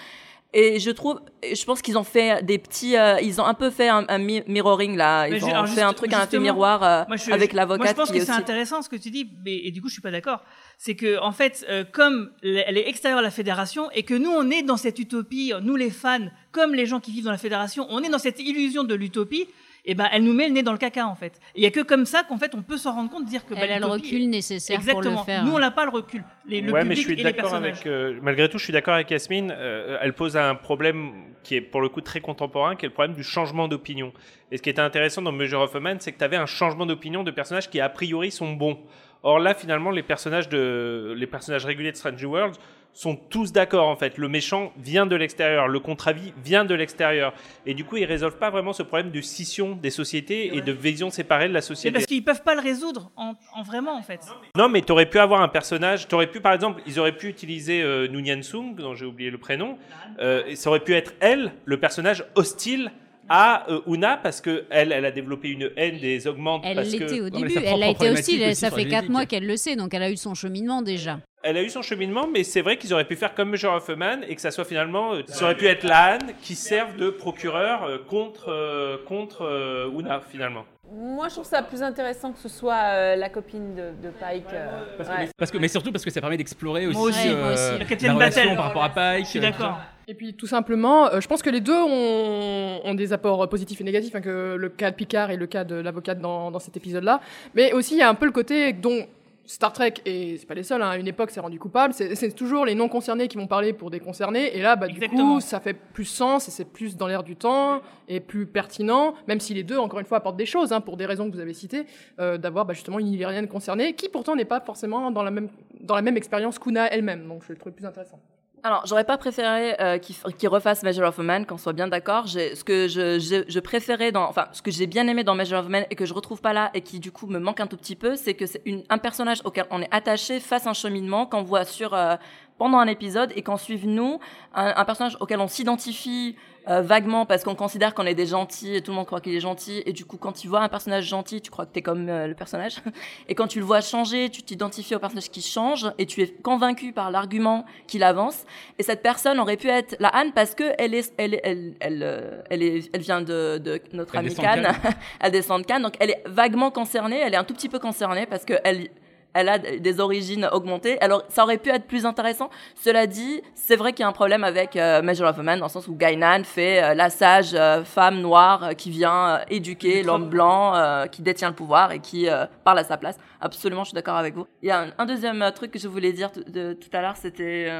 et je trouve, je pense qu'ils ont fait des petits, euh, ils ont un peu fait un, un mi- mirroring là, ils Mais ont fait juste- un truc, un effet miroir euh, moi, je- avec l'avocat Moi, je pense que est c'est aussi. intéressant ce que tu dis, mais, et du coup, je suis pas d'accord. C'est que, en fait, euh, comme elle est extérieure à la fédération et que nous, on est dans cette utopie, nous les fans, comme les gens qui vivent dans la fédération, on est dans cette illusion de l'utopie. Et ben, elle nous met le nez dans le caca, en fait. Et il y a que comme ça qu'en fait, on peut s'en rendre compte, dire que bah, Elle a le recul nécessaire pour le Exactement. faire. Nous, on n'a pas le recul. Les, le ouais, public mais je suis et les d'accord avec. euh, malgré tout, je suis d'accord avec Yasmine. euh, elle pose un problème qui est pour le coup très contemporain, qui est le problème du changement d'opinion. Et ce qui était intéressant dans Measure of a Man, c'est que tu avais un changement d'opinion de personnages qui a priori sont bons. Or là, finalement, les personnages de les personnages réguliers de Strange World sont tous d'accord en fait. Le méchant vient de l'extérieur, le contre-avis vient de l'extérieur, et du coup, ils résolvent pas vraiment ce problème de scission des sociétés et de vision séparée de la société. parce qu'ils peuvent pas le résoudre en, en vraiment, en fait. Non, mais tu aurais pu avoir un personnage. Tu aurais pu, par exemple, ils auraient pu utiliser euh, Nunyan Sung, dont j'ai oublié le prénom. Euh, et ça aurait pu être elle, le personnage hostile à euh, Una, parce que elle, elle a développé une haine des augmentes. Elle que... l'était au début, elle a été hostile, ça fait 4 mois qu'elle le sait, donc elle a eu son cheminement déjà. Elle a eu son cheminement, mais c'est vrai qu'ils auraient pu faire comme Measure of a Man et que ça soit finalement. euh, ça aurait pu être la Anne qui serve de procureur euh, contre, euh, contre euh, Una, finalement. Moi, je trouve ça plus intéressant que ce soit euh, la copine de, de Pike. euh, ouais. Parce que, mais surtout parce que ça permet d'explorer aussi, aussi, euh, aussi. La relation par rapport à Pike. Je suis d'accord. Et puis tout simplement, euh, je pense que les deux ont, ont des apports positifs et négatifs, hein, que le cas de Picard et le cas de l'avocate dans, dans cet épisode-là. Mais aussi, il y a un peu le côté dont Star Trek, et c'est pas les seuls, hein, à une époque s'est rendu coupable, c'est c'est toujours les non-concernés qui vont parler pour des concernés, et là, bah, du coup, ça fait plus sens, et c'est plus dans l'air du temps, et plus pertinent, même si les deux, encore une fois, apportent des choses, hein, pour des raisons que vous avez citées, euh, d'avoir bah, justement une Illyrienne concernée, qui pourtant n'est pas forcément dans la même, dans la même expérience qu'Una elle-même, donc je le trouve plus intéressant. Alors, j'aurais pas préféré euh, qu'il refasse Measure of a Man, qu'on soit bien d'accord. Ce que je, je, préférais dans, enfin, ce que j'ai bien aimé dans Measure of a Man et que je retrouve pas là et qui du coup me manque un tout petit peu, c'est que c'est un personnage auquel on est attaché face à un cheminement qu'on voit sur euh, pendant un épisode et qu'on suive nous un, un personnage auquel on s'identifie euh, vaguement parce qu'on considère qu'on est des gentils et tout le monde croit qu'il est gentil. Et du coup quand tu vois un personnage gentil tu crois que t'es comme euh, le personnage. Et quand tu le vois changer tu t'identifies au personnage qui change et tu es convaincu par l'argument qu'il avance. Et cette personne aurait pu être la Anne parce que elle est elle elle elle, euh, elle, est, elle vient de, de notre amie Cannes. elle descend de Cannes. Donc elle est vaguement concernée. Elle est un tout petit peu concernée parce que elle elle a des origines augmentées. Alors, ça aurait pu être plus intéressant. Cela dit, c'est vrai qu'il y a un problème avec euh, Measure of a Man, dans le sens où Gainan fait euh, la sage euh, femme noire euh, qui vient éduquer l'homme blanc qui détient le pouvoir et qui parle à sa place. Absolument, je suis d'accord avec vous. Il y a un, un deuxième truc que je voulais dire tout- de- tout à l'heure, c'était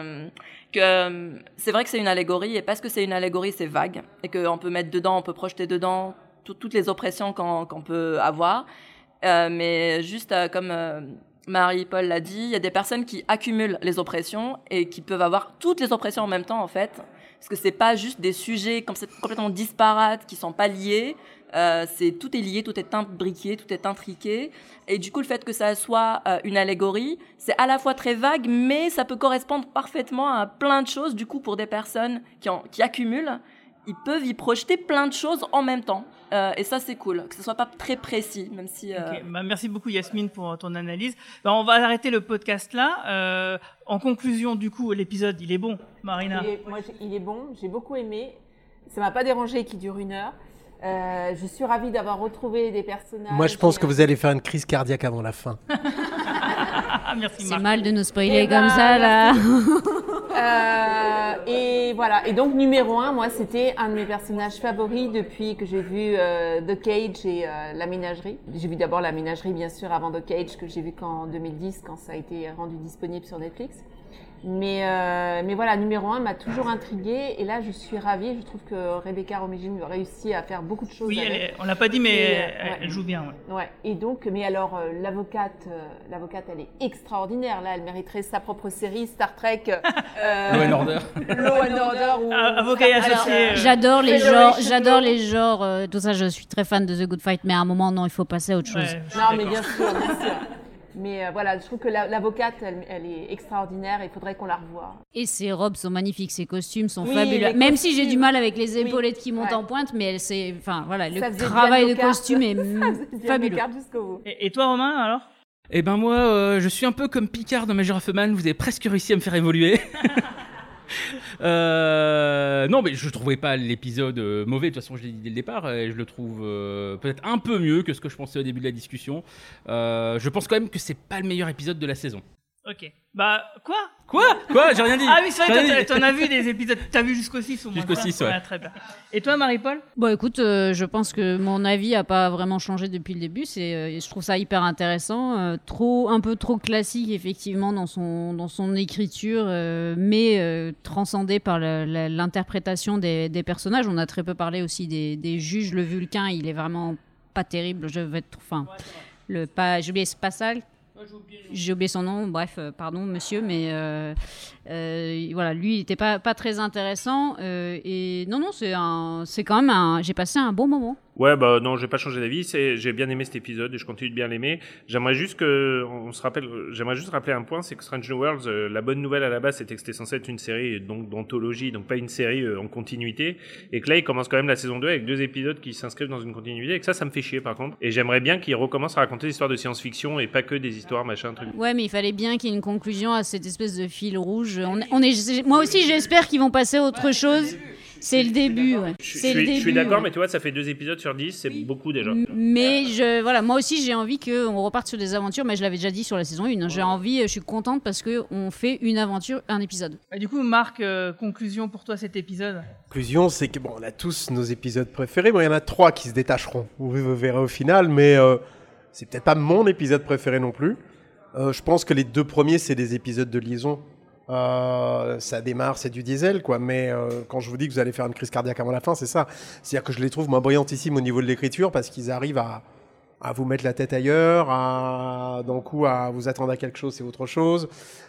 que c'est vrai que c'est une allégorie, et parce que c'est une allégorie, c'est vague, et qu'on peut mettre dedans, on peut projeter dedans tout- toutes les oppressions qu'on peut avoir. Euh, mais juste euh, comme euh, Marie-Paul l'a dit, il y a des personnes qui accumulent les oppressions et qui peuvent avoir toutes les oppressions en même temps, en fait. Parce que c'est pas juste des sujets comme c'est complètement disparates, qui sont pas liés. Euh, c'est tout est lié, tout est imbriqué, tout est intriqué. Et du coup, le fait que ça soit euh, une allégorie, c'est à la fois très vague, mais ça peut correspondre parfaitement à plein de choses. Du coup, pour des personnes qui, en, qui accumulent, ils peuvent y projeter plein de choses en même temps. Euh, et ça, c'est cool, que ce soit pas très précis, même si. euh, bah, merci beaucoup Yasmine pour ton analyse. Bah, on va arrêter le podcast là. Euh, en conclusion, du coup, l'épisode, il est bon, Marina. Il est, moi, il est bon, j'ai beaucoup aimé. Ça m'a pas dérangé qu'il dure une heure. Euh, je suis ravie d'avoir retrouvé des personnages. Moi, je pense que vous allez faire une crise cardiaque avant la fin. Ah, merci C'est mal de nous spoiler Eh comme ben, ça, là. Euh, et voilà. Et donc numéro un, moi, c'était un de mes personnages favoris depuis que j'ai vu euh, The Cage et euh, la ménagerie. J'ai vu d'abord la ménagerie, bien sûr, avant The Cage, que j'ai vu qu'en 2010, quand ça a été rendu disponible sur Netflix. Mais, euh, mais voilà, numéro un m'a toujours intriguée. Et là, je suis ravie. Je trouve que Rebecca Romijn a réussi à faire beaucoup de choses. Oui, elle avec. on l'a pas dit, mais Et, euh, elle, ouais. elle joue bien. ouais. Ouais. Et donc, mais alors euh, l'avocate, euh, l'avocate, elle est extraordinaire. Là, elle mériterait sa propre série Star Trek. euh, Law and Order. Law and Order ou avocat associé, euh, J'adore les genres, j'adore les genres, euh, tout ça. Je suis très fan de The Good Fight, mais à un moment, non, il faut passer à autre chose. Non, mais bien sûr, bien sûr. Mais euh, voilà, je trouve que la- l'avocate, elle, elle est extraordinaire. Il faudrait qu'on la revoie. Et ses robes sont magnifiques, ses costumes sont Oui, fabuleux. Même si j'ai du mal avec les Oui, épaulettes qui montent ouais. en pointe, mais elle, c'est, enfin voilà, le travail de costume est fabuleux. bout. Et, et toi, Romain, alors? Eh ben moi, euh, je suis un peu comme Picard dans Major of Man, vous avez presque réussi à me faire évoluer. Euh, non, mais je trouvais pas l'épisode euh, mauvais, de toute façon je l'ai dit dès le départ, et je le trouve euh, peut-être un peu mieux que ce que je pensais au début de la discussion. Euh, je pense quand même que c'est pas le meilleur épisode de la saison. Ok. Bah, quoi? Quoi? Quoi? J'ai rien dit. Ah oui, c'est vrai, t'en as vu des épisodes. T'as vu jusqu'au 6 au moins Jusqu'au ça 6, ouais. Très bien. Et toi, Marie-Paul? Bon, écoute, euh, je pense que mon avis a pas vraiment changé depuis le début. C'est, euh, je trouve ça hyper intéressant, euh, trop, un peu trop classique effectivement dans son dans son écriture, euh, mais euh, transcendé par l'interprétation des, des personnages. On a très peu parlé aussi des, des juges. Le Vulcain, il est vraiment pas terrible. Je vais être, enfin, le pas, j'ai oublié Spatial. J'ai oublié son nom, bref, euh, pardon monsieur, mais euh, euh, voilà, lui, il n'était pas, pas très intéressant. et non, non, c'est quand même un. J'ai passé un bon moment. Ouais, bah non, j'ai pas changé d'avis. C'est, j'ai bien aimé cet épisode et je continue de bien l'aimer. J'aimerais juste que, on se rappelle, j'aimerais juste rappeler un point, c'est que Strange New Worlds, euh, la bonne nouvelle à la base, c'était que c'était censé être une série donc d'anthologie, donc pas une série euh, en continuité, et que là, il commence quand même la saison 2 avec deux épisodes qui s'inscrivent dans une continuité, et que ça, ça me fait chier par contre. Et j'aimerais bien qu'il recommence à raconter des histoires de science-fiction et pas que des histoires machin truc. Ouais, mais il fallait bien qu'il y ait une conclusion à cette espèce de fil rouge. On, on est, moi aussi, j'espère qu'ils vont passer à autre chose. C'est le début, ouais. Je, C'est suis- je d'accord, ouais. mais tu vois, ça fait deux épisodes sur 10, c'est beaucoup déjà. Mais je, voilà, moi aussi j'ai envie qu'on reparte sur des aventures, mais je l'avais déjà dit sur la saison 1. hein. J'ai envie, je suis contente parce qu'on fait une aventure, un épisode. Bah, Du coup, Marc, euh, conclusion pour toi cet épisode? Conclusion, c'est que bon, on a tous nos épisodes préférés. Bon, il y en a trois qui se détacheront. Vous vous verrez au final, mais euh, c'est peut-être pas mon épisode préféré non plus. Euh, je pense que les deux premiers, c'est des épisodes de liaison. Euh, ça démarre, c'est du diesel, quoi. Mais euh, quand je vous dis que vous allez faire une crise cardiaque avant la fin, c'est ça. C'est-à-dire que je les trouve moi brillantissimes au niveau de l'écriture parce qu'ils arrivent à, à vous mettre la tête ailleurs, à d'un coup à vous attendre à quelque chose, c'est autre chose,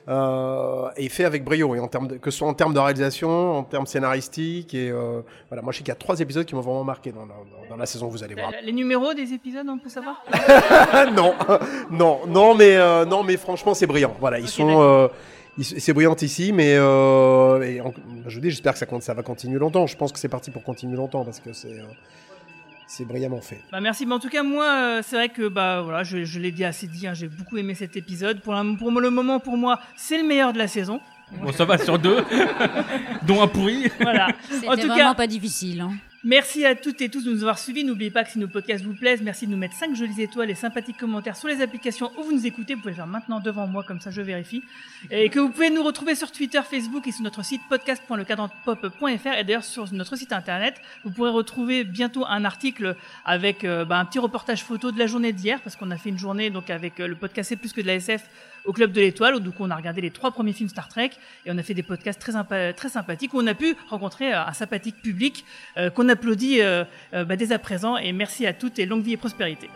euh, et fait avec brio, et en termes de, que ce soit en termes de réalisation, en termes scénaristiques, et euh, voilà, moi je sais qu'il y a trois épisodes qui m'ont vraiment marqué dans, dans, dans la saison, vous allez voir. Les numéros des épisodes, on peut savoir? Non, non, non, mais euh, non, mais franchement c'est brillant. Voilà, ils sont, euh, c'est brillant ici, mais euh, je vous dis, j'espère que ça, va continuer longtemps. Je pense que c'est parti pour continuer longtemps parce que c'est, euh, brillamment fait. Bah merci, mais en tout cas moi euh, c'est vrai que bah voilà je, l'ai dit assez dit, hein, j'ai beaucoup aimé cet épisode. Pour, pour le moment pour moi c'est le meilleur de la saison. Bon, ça va sur deux, dont un pourri. Voilà. C'était En tout vraiment cas, pas difficile. hein. Merci à toutes et tous de nous avoir suivis. N'oubliez pas que si nos podcasts vous plaisent, merci de nous mettre 5 jolies étoiles et sympathiques commentaires sur les applications où vous nous écoutez. Vous pouvez le faire maintenant devant moi, comme ça je vérifie. Et que vous pouvez nous retrouver sur Twitter, Facebook et sur notre site podcast.lecadranpop.fr. Et d'ailleurs, sur notre site internet, vous pourrez retrouver bientôt un article avec euh, bah, un petit reportage photo de la journée d'hier, parce qu'on a fait une journée donc avec euh, le podcast C'est plus que de la SF au Club de l'Étoile, où coup on a regardé les trois premiers films Star Trek et on a fait des podcasts très, très sympathiques où on a pu rencontrer euh, un sympathique public euh, qu'on applaudit euh, euh, bah, dès à présent. Et merci à toutes et longue vie et prospérité.